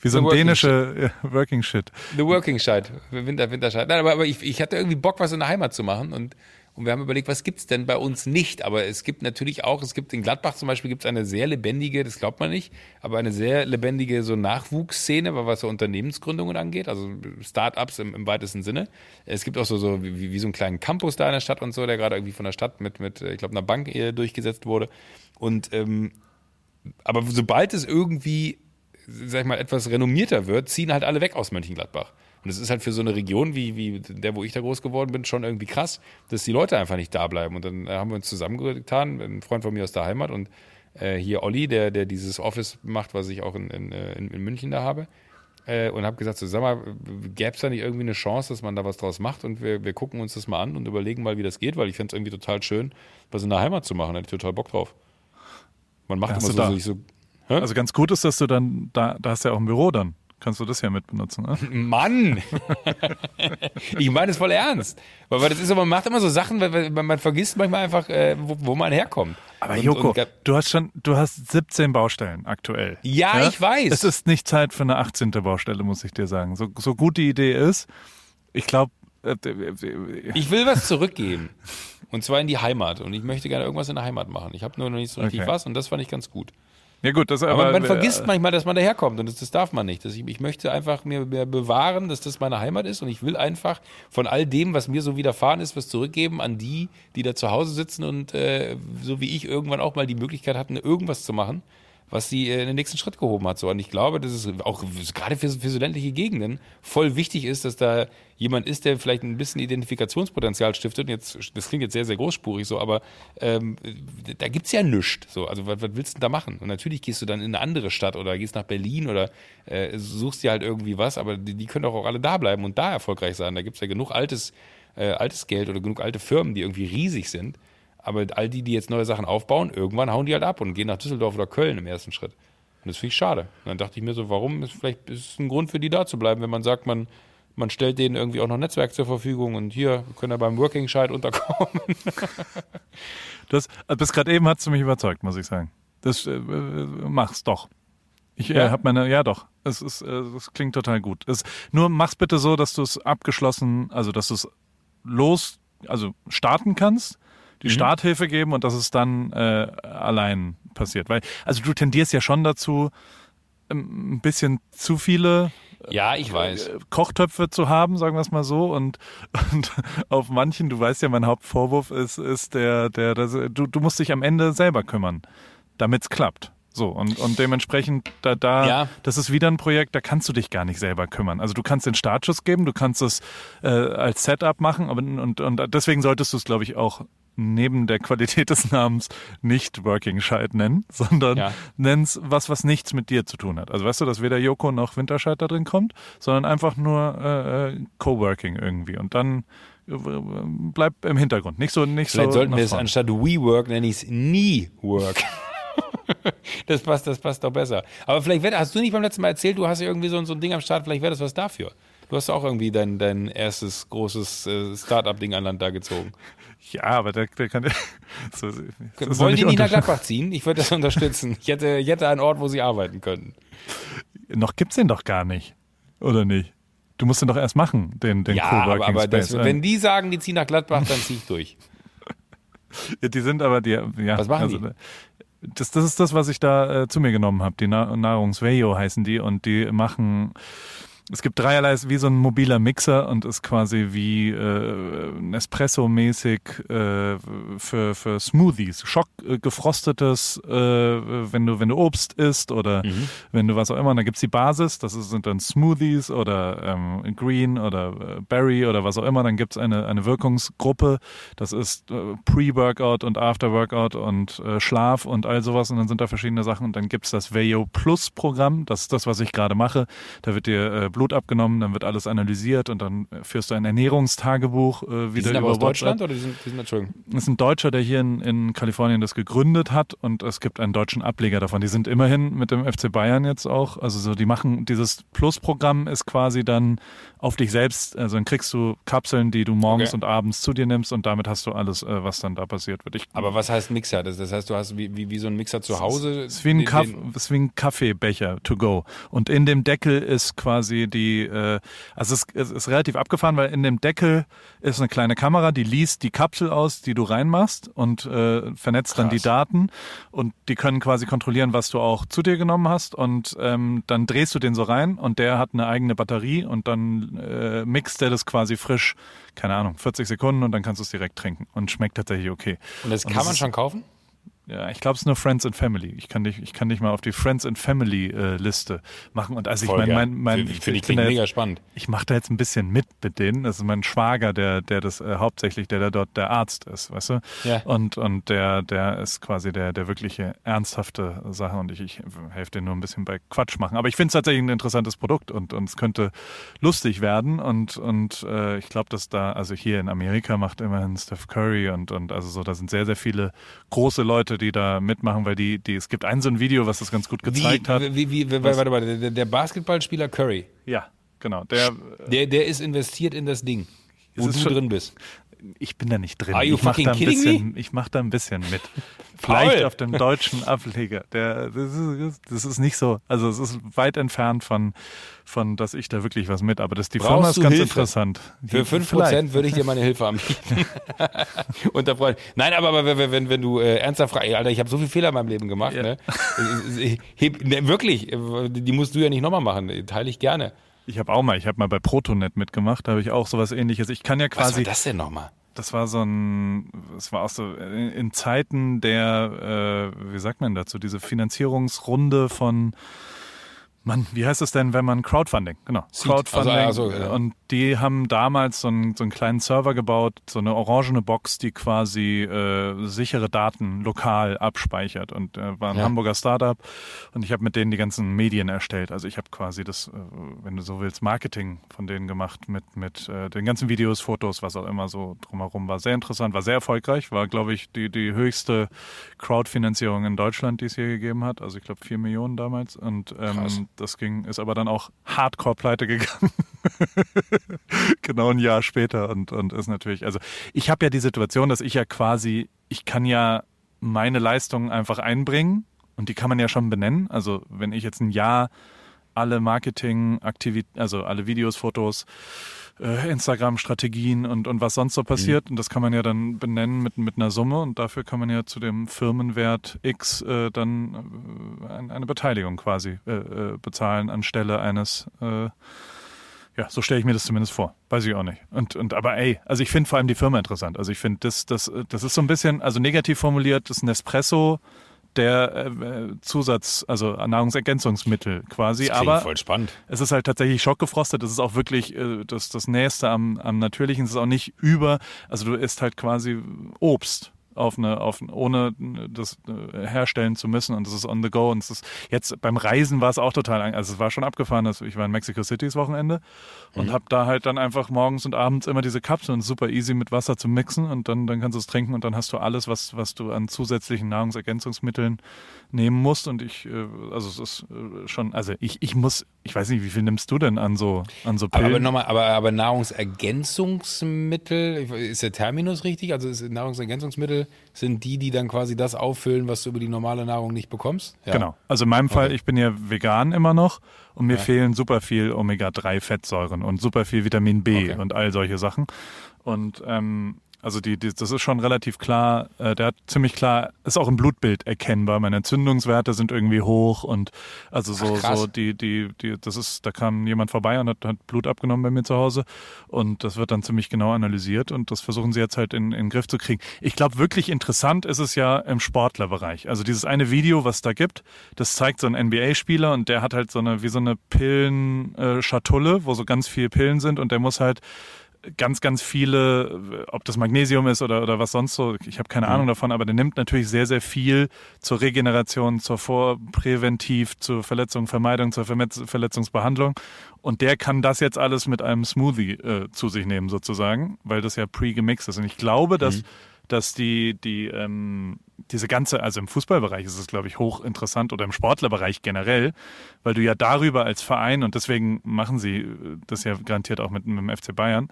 Wie so ein dänische shit. Working Shit. The Working Shite. Winter, Winterscheid. Nein, aber, aber ich, ich hatte irgendwie Bock, was in der Heimat zu machen und und wir haben überlegt, was gibt's denn bei uns nicht? Aber es gibt natürlich auch, es gibt in Gladbach zum Beispiel gibt's eine sehr lebendige, das glaubt man nicht, aber eine sehr lebendige so Nachwuchsszene, was so Unternehmensgründungen angeht, also Startups im, im weitesten Sinne. Es gibt auch so, so wie, wie so einen kleinen Campus da in der Stadt und so, der gerade irgendwie von der Stadt mit, mit ich glaube, einer Bank durchgesetzt wurde. Und ähm, aber sobald es irgendwie, sag ich mal, etwas renommierter wird, ziehen halt alle weg aus Mönchengladbach. Und es ist halt für so eine Region wie, wie der, wo ich da groß geworden bin, schon irgendwie krass, dass die Leute einfach nicht da bleiben. Und dann haben wir uns zusammengetan, ein Freund von mir aus der Heimat und äh, hier Olli, der, der dieses Office macht, was ich auch in, in, äh, in, München da habe. Äh, und habe gesagt, so, sag mal, gäbe es da nicht irgendwie eine Chance, dass man da was draus macht? Und wir, wir gucken uns das mal an und überlegen mal, wie das geht, weil ich fände es irgendwie total schön, was in der Heimat zu machen. Da hätte ich total Bock drauf. Man macht ja, immer so, so, so Also ganz gut ist, dass du dann, da, da hast du ja auch ein Büro dann kannst du das ja mitbenutzen. Ne? Mann! ich meine es voll ernst. Weil, das ist, man macht immer so Sachen, weil, weil man vergisst manchmal einfach, äh, wo, wo, man herkommt. Aber und, Joko, und, du hast schon, du hast 17 Baustellen aktuell. Ja, ja, ich weiß. Es ist nicht Zeit für eine 18. Baustelle, muss ich dir sagen. So, so gut die Idee ist, ich glaube. Äh, ich will was zurückgeben. Und zwar in die Heimat. Und ich möchte gerne irgendwas in der Heimat machen. Ich habe nur noch nicht so richtig okay. was und das fand ich ganz gut. Ja gut, das aber, aber man vergisst äh, manchmal, dass man daherkommt und das, das darf man nicht. Das, ich, ich, möchte einfach mir, mir, bewahren, dass das meine Heimat ist und ich will einfach von all dem, was mir so widerfahren ist, was zurückgeben an die, die da zu Hause sitzen und äh, so wie ich irgendwann auch mal die Möglichkeit hatten, irgendwas zu machen, was sie äh, in den nächsten Schritt gehoben hat. So. Und ich glaube, dass es auch gerade für, für so ländliche Gegenden voll wichtig ist, dass da jemand ist, der vielleicht ein bisschen Identifikationspotenzial stiftet. Und jetzt, das klingt jetzt sehr, sehr großspurig so, aber ähm, da gibt's ja nichts. So. Also was, was willst du da machen? Und natürlich gehst du dann in eine andere Stadt oder gehst nach Berlin oder äh, suchst dir halt irgendwie was, aber die, die können doch auch alle da bleiben und da erfolgreich sein. Da gibt's ja genug altes, äh, altes Geld oder genug alte Firmen, die irgendwie riesig sind. Aber all die, die jetzt neue Sachen aufbauen, irgendwann hauen die halt ab und gehen nach Düsseldorf oder Köln im ersten Schritt. Und das finde ich schade. Und dann dachte ich mir so, warum ist vielleicht ist es ein Grund für die da zu bleiben, wenn man sagt, man, man stellt denen irgendwie auch noch Netzwerk zur Verfügung und hier können wir beim Working Scheit unterkommen. das, also bis gerade eben hat es mich überzeugt, muss ich sagen. Das äh, mach's doch. Ich äh, Ja? habe meine, ja doch. Es ist, äh, das klingt total gut. Es, nur mach's bitte so, dass du es abgeschlossen, also dass du es los, also starten kannst, die Starthilfe geben und dass es dann äh, allein passiert. Weil, also du tendierst ja schon dazu, ähm, ein bisschen zu viele ja, ich weiß. äh, Kochtöpfe zu haben, sagen wir es mal so. Und, und auf manchen, du weißt ja, mein Hauptvorwurf ist, ist der, der, das, du, du musst dich am Ende selber kümmern, damit es klappt. So, und, und dementsprechend, da, da, Ja. das ist wieder ein Projekt, da kannst du dich gar nicht selber kümmern. Also du kannst den Startschuss geben, du kannst es äh, als Setup machen, aber und, und deswegen solltest du es, glaube ich, auch neben der Qualität des Namens nicht Working Scheit nennen, sondern Ja. nenn's was, was nichts mit dir zu tun hat. Also weißt du, dass weder Joko noch Winterscheid da drin kommt, sondern einfach nur äh, äh, Coworking irgendwie. Und dann äh, bleib im Hintergrund. Nicht so, nicht Vielleicht so. sollten wir es anstatt WeWork nenne ich es Nie-Work. das passt, das passt doch besser. Aber vielleicht wär, hast du nicht beim letzten Mal erzählt, du hast ja irgendwie so, so ein Ding am Start, vielleicht wäre das was dafür. Du hast auch irgendwie dein, dein erstes großes äh, Start-up-Ding an Land da gezogen. Ja, aber der, der kann. so, das Wollen die nicht nach Gladbach ziehen? Ich würde das unterstützen. Ich hätte, ich hätte einen Ort, wo sie arbeiten könnten. Noch gibt's den doch gar nicht. Oder nicht? Du musst den doch erst machen, den, den Ja, aber, Coworking aber das, Space. wenn die sagen, die ziehen nach Gladbach, dann zieh ich durch. Die sind aber die. Ja, Was machen also, die? Das, das ist das, was ich da äh, zu mir genommen habe. Die Na Nahrungsvejo heißen die und die machen. Es gibt dreierlei, ist wie so ein mobiler Mixer und ist quasi wie äh, Nespresso-mäßig äh, für, für Smoothies. Schock äh, gefrostetes, äh, wenn du wenn du Obst isst oder Mhm. wenn du was auch immer. Und da gibt's die Basis, das ist, sind dann Smoothies oder ähm, Green oder äh, Berry oder was auch immer. Dann gibt's eine, eine Wirkungsgruppe, das ist äh, Pre-Workout und After-Workout und äh, Schlaf und all sowas. Und dann sind da verschiedene Sachen. Und dann gibt's das Veyo Plus Programm, das ist das, was ich gerade mache. Da wird dir äh, Blut abgenommen, dann wird alles analysiert und dann äh, führst du ein Ernährungstagebuch äh, Die wieder sind aber über aus Deutschland oder die sind, die sind Entschuldigung. Das ist ein Deutscher, der hier in, in Kalifornien das gegründet hat und es gibt einen deutschen Ableger davon. Die sind immerhin mit dem FC Bayern jetzt auch, also so, die machen, dieses Plus-Programm ist quasi dann auf dich selbst, also dann kriegst du Kapseln, die du morgens Okay. und abends zu dir nimmst und damit hast du alles, äh, was dann da passiert wird. Ich, Aber was heißt Mixer? Das, das heißt, du hast wie, wie, wie so ein Mixer zu Hause. es ist wie ein, Kaff, ist wie ein Kaffeebecher to go. Und in dem Deckel ist quasi die, äh, also es, es ist relativ abgefahren, weil in dem Deckel ist eine kleine Kamera, die liest die Kapsel aus, die du reinmachst und äh, vernetzt dann die Krass. Daten und die können quasi kontrollieren, was du auch zu dir genommen hast und ähm, dann drehst du den so rein und der hat eine eigene Batterie und dann äh, mixt er das quasi frisch, keine Ahnung, 40 Sekunden und dann kannst du es direkt trinken und schmeckt tatsächlich okay. Und das Und kann das man schon kaufen? Ja, ich glaube, es ist nur Friends and Family. Ich kann dich, ich kann dich mal auf die Friends and Family äh, Liste machen. Und also ich Voll meine, geil. mein, mein, Finde ich, find ich klingt da mega jetzt, spannend. ich mache da jetzt ein bisschen mit mit denen. Das ist mein Schwager, der, der das äh, hauptsächlich, der da dort der Arzt ist, weißt du? Ja. Und und der, der ist quasi der, der wirkliche ernsthafte Sache. Und ich, ich helfe dir nur ein bisschen bei Quatsch machen. Aber ich finde es tatsächlich ein interessantes Produkt und und es könnte lustig werden. Und und äh, ich glaube, dass da, also hier in Amerika macht immerhin Steph Curry und und also so, da sind sehr sehr viele große Leute, die da mitmachen, weil die die es gibt ein so ein Video, was das ganz gut gezeigt wie, hat. Wie, wie, wie, warte mal, der, der Basketballspieler Curry, Ja, genau. Der der, der ist investiert in das Ding, wo du schon- drin bist. Ich bin da nicht drin. Ich mach fucking da ein bisschen, ich mache da ein bisschen mit. Vielleicht auf dem deutschen Ableger. Der, das, ist, das ist nicht so. Also es ist weit entfernt von, von, dass ich da wirklich was mit. Aber das die Brauchst Firma ist ganz Hilfe? interessant. Für 5% Vielleicht. würde ich dir meine Hilfe anbieten. Nein, aber, aber wenn, wenn, wenn du äh, ernsthaft fragst, Alter, ich habe so viele Fehler in meinem Leben gemacht, Ja. ne? Es- es- Heb, ne? Wirklich, äh, die musst du ja nicht nochmal machen, teile ich gerne. Ich habe auch mal, ich habe mal bei Protonet mitgemacht. Da habe ich auch sowas ähnliches. Ich kann ja Was war quasi. das denn nochmal? das war so ein, es war auch so in, in Zeiten der, äh, wie sagt man dazu, diese Finanzierungsrunde von Mann, wie heißt es denn, wenn man Crowdfunding, genau, Seed. Crowdfunding. Also, also, ja. Und die haben damals so einen, so einen kleinen Server gebaut, so eine orangene Box, die quasi äh, sichere Daten lokal abspeichert. Und äh, war ein Ja. Hamburger Startup und ich habe mit denen die ganzen Medien erstellt. Also ich habe quasi das, äh, wenn du so willst, Marketing von denen gemacht mit, mit äh, den ganzen Videos, Fotos, was auch immer so drumherum war. Sehr interessant, war sehr erfolgreich, war, glaube ich, die, die höchste Crowdfinanzierung in Deutschland, die es je gegeben hat. Also ich glaube vier Millionen damals. Und Krass. Das ging, ist aber dann auch hardcore pleite gegangen. genau ein Jahr später und, und ist natürlich, also ich habe ja die Situation, dass ich ja quasi, ich kann ja meine Leistungen einfach einbringen und die kann man ja schon benennen. Also wenn ich jetzt ein Jahr alle Marketing, Aktivit also alle Videos, Fotos, äh, Instagram-Strategien und, und was sonst so passiert. Und das kann man ja dann benennen mit, mit einer Summe und dafür kann man ja zu dem Firmenwert X äh, dann äh, ein- eine Beteiligung quasi äh, äh, bezahlen anstelle eines äh, ja, so stelle ich mir das zumindest vor. Weiß ich auch nicht. Und, und aber ey, also ich finde vor allem die Firma interessant. Also ich finde, das, das, das ist so ein bisschen, also negativ formuliert, das ist ein Espresso der äh, Zusatz, also Nahrungsergänzungsmittel quasi. Das Aber voll spannend. es ist halt tatsächlich schockgefrostet. Das ist auch wirklich äh, das, das Nächste am, am Natürlichen. Es ist auch nicht über, also du isst halt quasi Obst auf eine, auf, ohne das äh, herstellen zu müssen und das ist on the go und es ist jetzt beim Reisen war es auch total, also es war schon abgefahren, dass ich war in Mexico City das Wochenende und habe da halt dann einfach morgens und abends immer diese Kapseln super easy mit Wasser zu mixen und dann, dann kannst du es trinken und dann hast du alles, was, was du an zusätzlichen Nahrungsergänzungsmitteln nehmen musst und ich, äh, also es ist äh, schon, also ich, ich muss, ich weiß nicht, wie viel nimmst du denn an so, an so Aber, Pillen? aber nochmal, aber, aber Nahrungsergänzungsmittel, ist der Terminus richtig? Also ist Nahrungsergänzungsmittel sind die, die dann quasi das auffüllen, was du über die normale Nahrung nicht bekommst? Ja. Genau. Also in meinem Fall, Okay. ich bin ja vegan immer noch und mir fehlen super viel Omega-3-Fettsäuren und super viel Vitamin B Okay. und all solche Sachen. Und ähm, also die, die, das ist schon relativ klar, äh, der hat ziemlich klar, ist auch im Blutbild erkennbar. Meine Entzündungswerte sind irgendwie hoch und also so, Ach, so die, die, die, das ist, da kam jemand vorbei und hat, hat Blut abgenommen bei mir zu Hause und das wird dann ziemlich genau analysiert und das versuchen sie jetzt halt in, in den Griff zu kriegen. Ich glaube, wirklich interessant ist es ja im Sportlerbereich. Also dieses eine Video, was da gibt, das zeigt so einen NBA-Spieler und der hat halt so eine, wie so eine Pillen-Schatulle, wo so ganz viele Pillen sind und der muss halt ganz, ganz viele, ob das Magnesium ist oder, oder was sonst so, ich habe keine Ahnung davon, aber der nimmt natürlich sehr, sehr viel zur Regeneration, zur Vorpräventiv, zur Verletzungsvermeidung, zur Verletzungsbehandlung. Und der kann das jetzt alles mit einem Smoothie äh, zu sich nehmen, sozusagen, weil das ja pre-gemixt ist. Und ich glaube, dass, dass die, die, ähm, diese ganze, also im Fußballbereich ist es, glaube ich, hochinteressant oder im Sportlerbereich generell, weil du ja darüber als Verein, und deswegen machen sie äh, das ja garantiert auch mit, mit dem FC Bayern,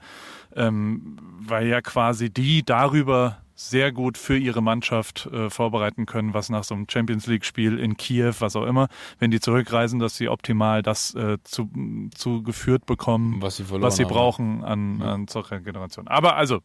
ähm, weil ja quasi die darüber sehr gut für ihre Mannschaft äh, vorbereiten können, was nach so einem Champions League-Spiel in Kiew, was auch immer, wenn die zurückreisen, dass sie optimal das äh, zu, zugeführt bekommen, Was sie was sie brauchen an, an zur Regeneration. Aber also,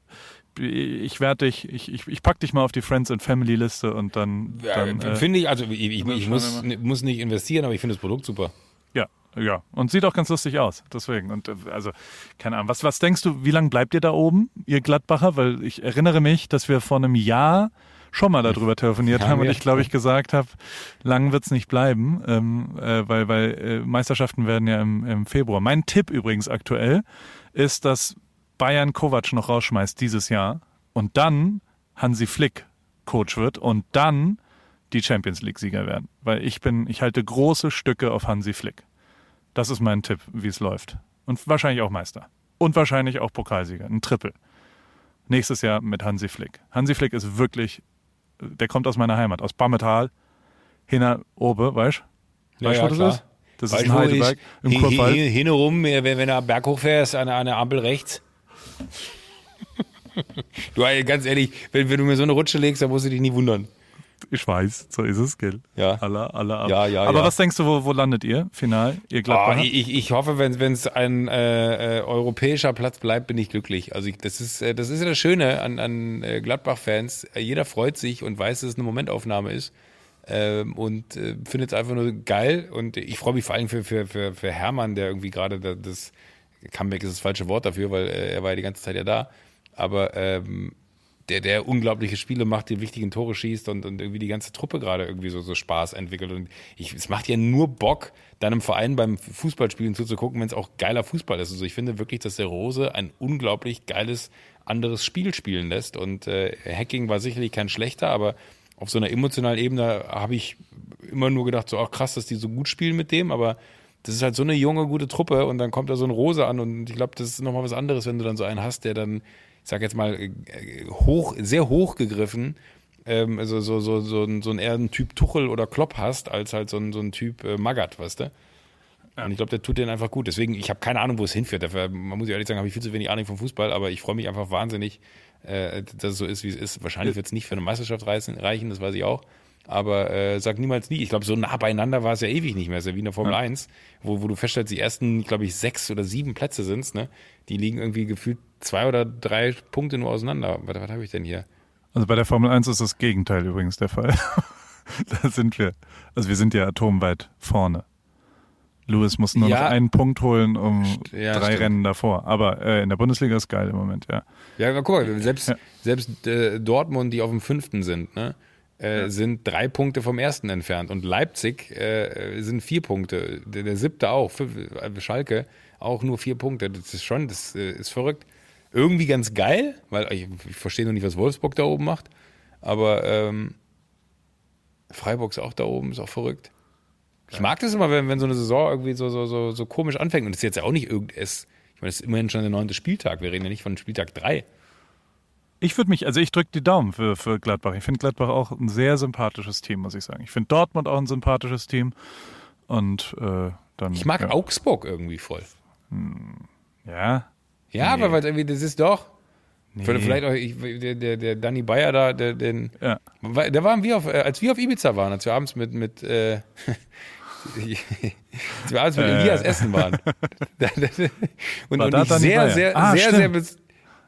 ich werde dich, ich, ich, ich pack dich mal auf die Friends and Family Liste und dann, Ja, dann äh, finde ich, also ich, ich, dann ich muss, muss nicht investieren, aber ich finde das Produkt super. ja, ja. Und sieht auch ganz lustig aus. Deswegen. Und äh, also, keine Ahnung. Was, was denkst du, wie lange bleibt ihr da oben, ihr Gladbacher? Weil ich erinnere mich, dass wir vor einem Jahr schon mal darüber telefoniert Haben haben und ich glaube ich gesagt habe, lang wird's nicht bleiben, ähm, äh, weil, weil äh, Meisterschaften werden ja im, im Februar. Mein Tipp übrigens aktuell ist, dass Bayern Kovac noch rausschmeißt dieses Jahr und dann Hansi Flick Coach wird und dann die Champions League Sieger werden. Weil ich bin, ich halte große Stücke auf Hansi Flick. Das ist mein Tipp, wie es läuft. Und wahrscheinlich auch Meister. Und wahrscheinlich auch Pokalsieger. Ein Triple. Nächstes Jahr mit Hansi Flick. Hansi Flick ist wirklich, der kommt aus meiner Heimat, aus Bammetal, hinter Obe, weißt du? Ja, Weißt du, ja, wo das klar. ist? Das Weißt ist in du, wo Heidelberg, ich- im hin- hin- Hintenrum, äh, wenn, wenn du am Berg hochfährst, an eine Ampel rechts. Du, ganz ehrlich, wenn, wenn du mir so eine Rutsche legst, dann musst du dich nie wundern. Ich weiß, so ist es, gell? Ja. Alle, alle ab. Ja, ja, Aber ja. was denkst du, wo, wo landet ihr final, ihr Oh, Gladbacher? ich, ich hoffe, wenn es ein äh, äh, europäischer Platz bleibt, bin ich glücklich. Also ich, das ist äh, das ist ja das Schöne an, an äh, Gladbach-Fans. Äh, Jeder freut sich und weiß, dass es eine Momentaufnahme ist ähm, und äh, findet es einfach nur geil. Und ich freue mich vor allem für, für, für, für Hermann, der irgendwie gerade da- das Comeback ist das falsche Wort dafür, weil äh, er war ja die ganze Zeit ja da. aber ähm, der, der unglaubliche Spiele macht, die wichtigen Tore schießt und, und irgendwie die ganze Truppe gerade irgendwie so, so Spaß entwickelt. Und ich, es macht ja nur Bock, dann im Verein beim Fußballspielen zuzugucken, wenn es auch geiler Fußball ist. Also ich finde wirklich, dass der Rose ein unglaublich geiles anderes Spiel spielen lässt. Und äh, Hacking war sicherlich kein schlechter, aber auf so einer emotionalen Ebene habe ich immer nur gedacht, so ach krass, dass die so gut spielen mit dem, aber das ist halt so eine junge, gute Truppe und dann kommt da so ein Rose an und ich glaube, das ist nochmal was anderes, wenn du dann so einen hast, der dann ich sag jetzt mal, äh, hoch, sehr hoch gegriffen, ähm, also so, so, so, ein, so ein eher ein Typ Tuchel oder Klopp hast, als halt so ein, so ein Typ äh, Magath, weißt du? Und ich glaube, der tut den einfach gut. Deswegen, ich habe keine Ahnung, wo es hinführt. Dafür, man muss ehrlich sagen, habe ich viel zu wenig Ahnung vom Fußball, aber ich freue mich einfach wahnsinnig, äh, dass es so ist, wie es ist. Wahrscheinlich wird es nicht für eine Meisterschaft reichen, das weiß ich auch. Aber äh, sag niemals nie. Ich glaube, so nah beieinander war es ja ewig nicht mehr. Es ist ja wie in der Formel ja. 1, wo, wo du feststellst, die ersten, glaube ich, sechs oder sieben Plätze sind's, ne? Die liegen irgendwie gefühlt zwei oder drei Punkte nur auseinander. Was, was habe ich denn hier? Also bei der Formel 1 ist das Gegenteil übrigens der Fall. da sind wir. Also wir sind ja atomweit vorne. Lewis muss nur ja. noch einen Punkt holen um ja, drei stimmt. Rennen davor. Aber äh, in der Bundesliga ist geil im Moment, ja. Ja, aber guck mal, selbst, ja. selbst äh, Dortmund, die auf dem fünften sind, ne, äh, sind drei Punkte vom ersten entfernt. Und Leipzig äh, sind vier Punkte. Der, der siebte auch, fünf, äh, Schalke auch nur vier Punkte. Das ist schon, das äh, ist verrückt irgendwie ganz geil, weil ich, ich verstehe noch nicht, was Wolfsburg da oben macht. Aber ähm, Freiburg ist auch da oben, ist auch verrückt. Ich mag das immer, wenn, wenn so eine Saison irgendwie so, so, so, so komisch anfängt. Und es ist jetzt ja auch nicht irgendes. Ich meine, es ist immerhin schon der neunte Spieltag. Wir reden ja nicht von Spieltag drei. Ich würde mich, also ich drücke die Daumen für, für Gladbach. Ich finde Gladbach auch ein sehr sympathisches Team, muss ich sagen. Ich finde Dortmund auch ein sympathisches Team. Und äh, dann. Ich mag ja. Augsburg irgendwie voll. Hm, ja, ja, nee. aber irgendwie, das ist doch. Nee. Vielleicht auch ich, der, der, der Danny Bayer da, der, den, ja. da waren wir auf, äh, als wir auf Ibiza waren, als wir abends mit, mit äh, als wir abends mit äh. Elias essen waren. und, und ich sehr, sehr, ah, sehr, sehr, sehr,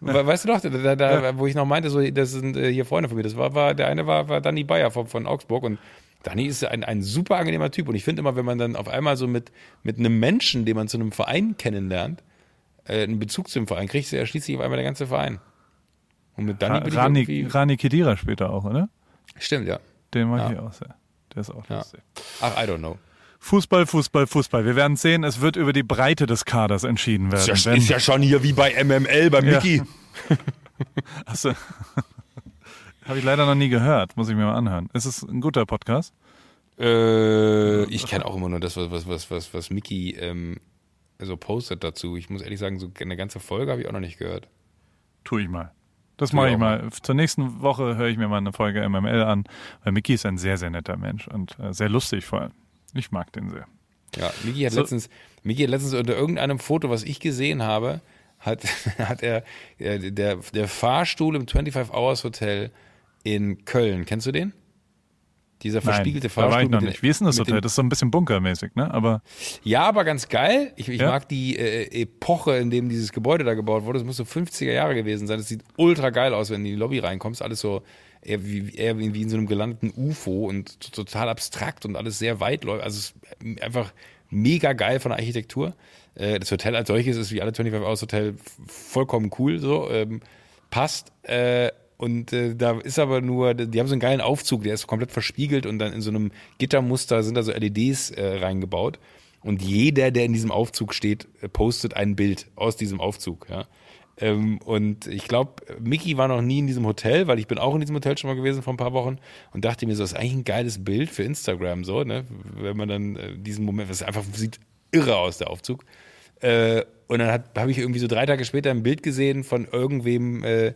Weißt du doch, da, da, ja. wo ich noch meinte, so, das sind äh, hier Freunde von mir. Das war, war der eine war, war Danny Bayer von, von Augsburg und Danny ist ein, ein super angenehmer Typ. Und ich finde immer, wenn man dann auf einmal so mit, mit einem Menschen, den man zu einem Verein kennenlernt, äh, einen Bezug zum Verein kriegst du ja schließlich auf einmal der ganze Verein. Und mit Danny bin Rani, ich Rani Kedira später auch, oder? Stimmt, ja. Den mag ja. ich auch sehr. Der ist auch ja. lustig. Ach, I don't know. Fußball, Fußball, Fußball. Wir werden sehen, es wird über die Breite des Kaders entschieden werden. Ist ja, ist ja schon hier wie bei MML, bei Mickey. Ja. Achso. Habe ich leider noch nie gehört, muss ich mir mal anhören. Ist es ein guter Podcast? Äh, ich kenne auch immer nur das, was, was, was, was Mickey ähm, so postet dazu. Ich muss ehrlich sagen, so eine ganze Folge habe ich auch noch nicht gehört. Tu ich mal. Das mache ich mal. Zur nächsten Woche höre ich mir mal eine Folge MML an, weil Mickey ist ein sehr, sehr netter Mensch und äh, sehr lustig vor allem. Ich mag den sehr. Ja, Mickey hat, so. letztens, Mickey hat letztens unter irgendeinem Foto, was ich gesehen habe, hat, hat er äh, der, der Fahrstuhl im 25 Hours Hotel in Köln. Kennst du den? Dieser verspiegelte Nein, Fahrstuhl. Da war ich noch nicht. Wie ist denn das Hotel? Das ist so ein bisschen bunkermäßig, ne? Aber ja, aber ganz geil. Ich, ich ja? mag die äh, Epoche, in dem dieses Gebäude da gebaut wurde. Das muss so 50er Jahre gewesen sein. Das sieht ultra geil aus, wenn du in die Lobby reinkommst. Alles so eher wie, eher wie in so einem gelandeten UFO und total abstrakt und alles sehr weitläufig. Also es ist einfach mega geil von der Architektur. Äh, das Hotel als solches ist wie alle 25 Hours Hotel vollkommen cool. So ähm, passt. Äh, und äh, da ist aber nur, die haben so einen geilen Aufzug, der ist komplett verspiegelt und dann in so einem Gittermuster sind da so LEDs äh, reingebaut. Und jeder, der in diesem Aufzug steht, äh, postet ein Bild aus diesem Aufzug. Ja. Ähm, und ich glaube, Mickey war noch nie in diesem Hotel, weil ich bin auch in diesem Hotel schon mal gewesen vor ein paar Wochen und dachte mir so, das ist eigentlich ein geiles Bild für Instagram, so, ne? Wenn man dann äh, diesen Moment, das einfach sieht irre aus, der Aufzug. Äh, und dann habe ich irgendwie so drei Tage später ein Bild gesehen von irgendwem, äh,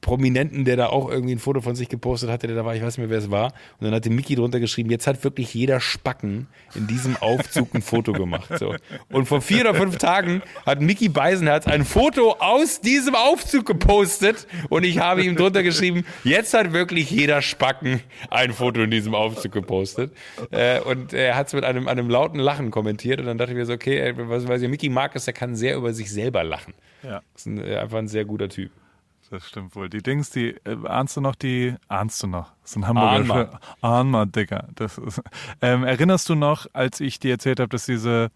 Prominenten, der da auch irgendwie ein Foto von sich gepostet hatte, der da war, ich weiß nicht mehr, wer es war. Und dann hatte Mickey drunter geschrieben, jetzt hat wirklich jeder Spacken in diesem Aufzug ein Foto gemacht. So. Und vor vier oder fünf Tagen hat Mickey Beisenherz ein Foto aus diesem Aufzug gepostet und ich habe ihm drunter geschrieben, jetzt hat wirklich jeder Spacken ein Foto in diesem Aufzug gepostet. Äh, und er hat es mit einem, einem lauten Lachen kommentiert und dann dachte ich mir so, okay, was weiß ich, Mickey mag es, er kann sehr über sich selber lachen. Ja. Das ist ein, äh, einfach ein sehr guter Typ. Das stimmt wohl. Die Dings, die, äh, ahnst du noch die, ahnst du noch? Das ist ein Hamburger Ahnma, Digga. Das ist, ähm, erinnerst du noch, als ich dir erzählt habe, dass diese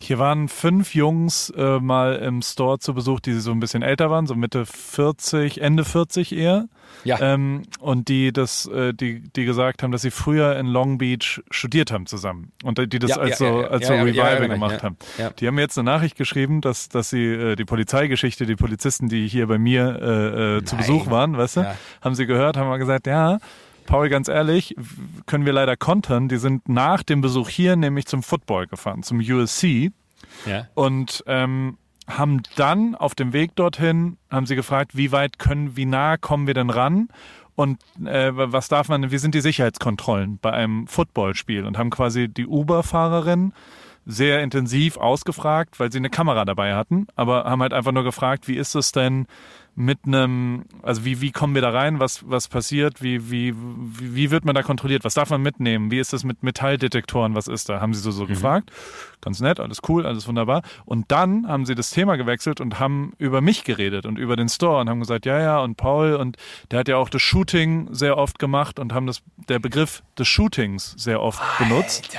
Hier waren fünf Jungs äh, mal im Store zu Besuch, die so ein bisschen älter waren, so Mitte 40, Ende 40 eher. Ja. Ähm, und die das, äh, die, die gesagt haben, dass sie früher in Long Beach studiert haben zusammen. Und die das Ja, als ja, so, ja, als so Revival gemacht haben. Die haben mir jetzt eine Nachricht geschrieben, dass, dass sie äh, die Polizeigeschichte, die Polizisten, die hier bei mir äh, äh, zu. Besuch waren, weißt du, haben sie gehört, haben mal gesagt, ja, Paul, ganz ehrlich, können wir leider kontern. Die sind nach dem Besuch hier nämlich zum Football gefahren, zum USC Ja. und ähm, haben dann auf dem Weg dorthin, haben sie gefragt, wie weit können, wie nah kommen wir denn ran? Und äh, was darf man, wie sind die Sicherheitskontrollen bei einem Footballspiel? Und haben quasi die Uber-Fahrerin sehr intensiv ausgefragt, weil sie eine Kamera dabei hatten, aber haben halt einfach nur gefragt, wie ist es denn mit einem, also wie, wie kommen wir da rein, was, was passiert, wie, wie, wie, wird man da kontrolliert, was darf man mitnehmen, wie ist es mit Metalldetektoren, was ist da, haben sie so, so gefragt. Ganz nett, alles cool, alles wunderbar. Und dann haben sie das Thema gewechselt und haben über mich geredet und über den Store und haben gesagt, ja, ja, und Paul, und der hat ja auch das Shooting sehr oft gemacht und haben das, der Begriff des Shootings sehr oft benutzt.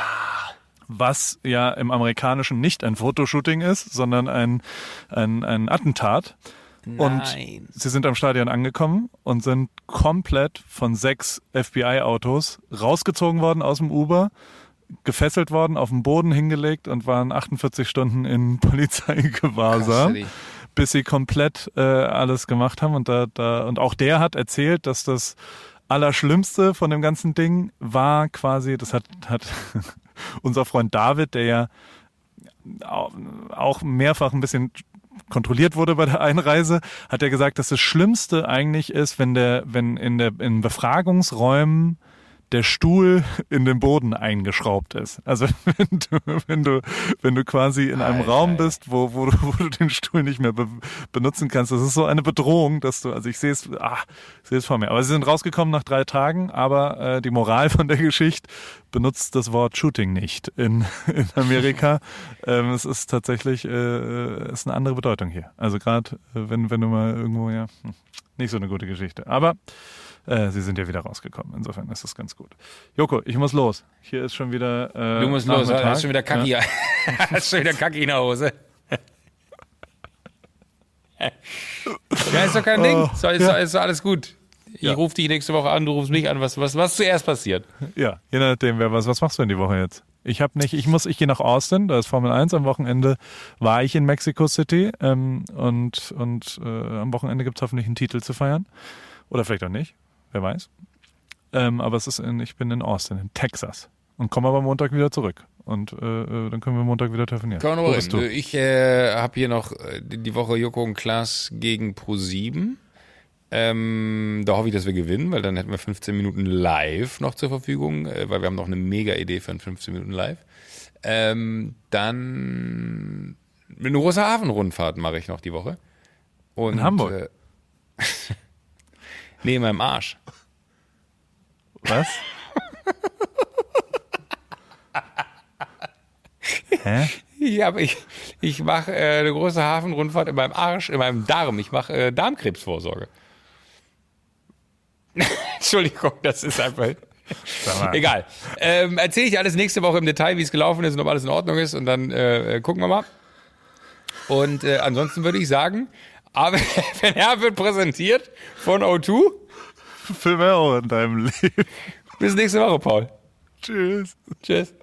Was ja im Amerikanischen nicht ein Fotoshooting ist, sondern ein, ein, ein Attentat. Und Nein. sie sind am Stadion angekommen und sind komplett von sechs FBI-Autos rausgezogen worden aus dem Uber, gefesselt worden, auf den Boden hingelegt und waren 48 Stunden in Polizeigewahrsam, bis sie komplett äh, alles gemacht haben. Und, da, da, und auch der hat erzählt, dass das Allerschlimmste von dem ganzen Ding war quasi, das hat, hat unser Freund David, der ja au- auch mehrfach ein bisschen kontrolliert wurde bei der Einreise, hat er gesagt, dass das Schlimmste eigentlich ist, wenn der, wenn in der in Befragungsräumen der Stuhl in den Boden eingeschraubt ist. Also wenn du, wenn du, wenn du quasi in einem Alter, Raum bist, wo, wo, du, wo du den Stuhl nicht mehr be benutzen kannst, das ist so eine Bedrohung, dass du, also ich sehe es, ah, sehe es vor mir. Aber sie sind rausgekommen nach drei Tagen, aber äh, die Moral von der Geschichte benutzt das Wort Shooting nicht in, in Amerika. ähm, es ist tatsächlich, äh, äh, ist eine andere Bedeutung hier. Also gerade, äh, wenn, wenn du mal irgendwo, ja, hm, nicht so eine gute Geschichte. Aber äh, sie sind ja wieder rausgekommen. Insofern ist das ganz gut. Joko, ich muss los. Hier ist schon wieder. Äh, Du musst los, Nachmittag. hast schon wieder Kacki, Ja. hast schon wieder Kacki in der Hose. Ja, ist doch kein Ding. Ist, doch- ist, doch- ist alles gut. Ich Ja. rufe dich nächste Woche an, du rufst mich an. Was, was, was zuerst passiert? Ja, je nachdem, wer was. Was machst du denn die Woche jetzt? Ich habe nicht, ich muss, ich gehe nach Austin, da ist Formel 1. Am Wochenende war ich in Mexico City ähm, und, und äh, am Wochenende gibt es hoffentlich einen Titel zu feiern. Oder vielleicht auch nicht, wer weiß. Ähm, aber es ist in, ich bin in Austin, in Texas. Und komme aber Montag wieder zurück. Und äh, äh, dann können wir Montag wieder telefonieren. Bist reden. du? Ich äh, habe hier noch äh, die die Woche Joko und Klaas gegen Pro7. Ähm, da hoffe ich, dass wir gewinnen, weil dann hätten wir 15 Minuten live noch zur Verfügung, äh, weil wir haben noch eine mega Idee für ein 15 Minuten live. Ähm, dann eine große Hafenrundfahrt mache ich noch die Woche. Und, In Hamburg? Nee, in meinem Arsch. Was? Hä? Ja, aber ich, ich mache äh, eine große Hafenrundfahrt in meinem Arsch, in meinem Darm. Ich mache äh, Darmkrebsvorsorge. Entschuldigung, das ist einfach. Egal. Ähm, Erzähle ich alles nächste Woche im Detail, wie es gelaufen ist und ob alles in Ordnung ist. Und dann äh, gucken wir mal. Und äh, ansonsten würde ich sagen, aber wenn er wird präsentiert von O2. Für mehr auch in deinem Leben. Bis nächste Woche, Paul. Tschüss. Tschüss.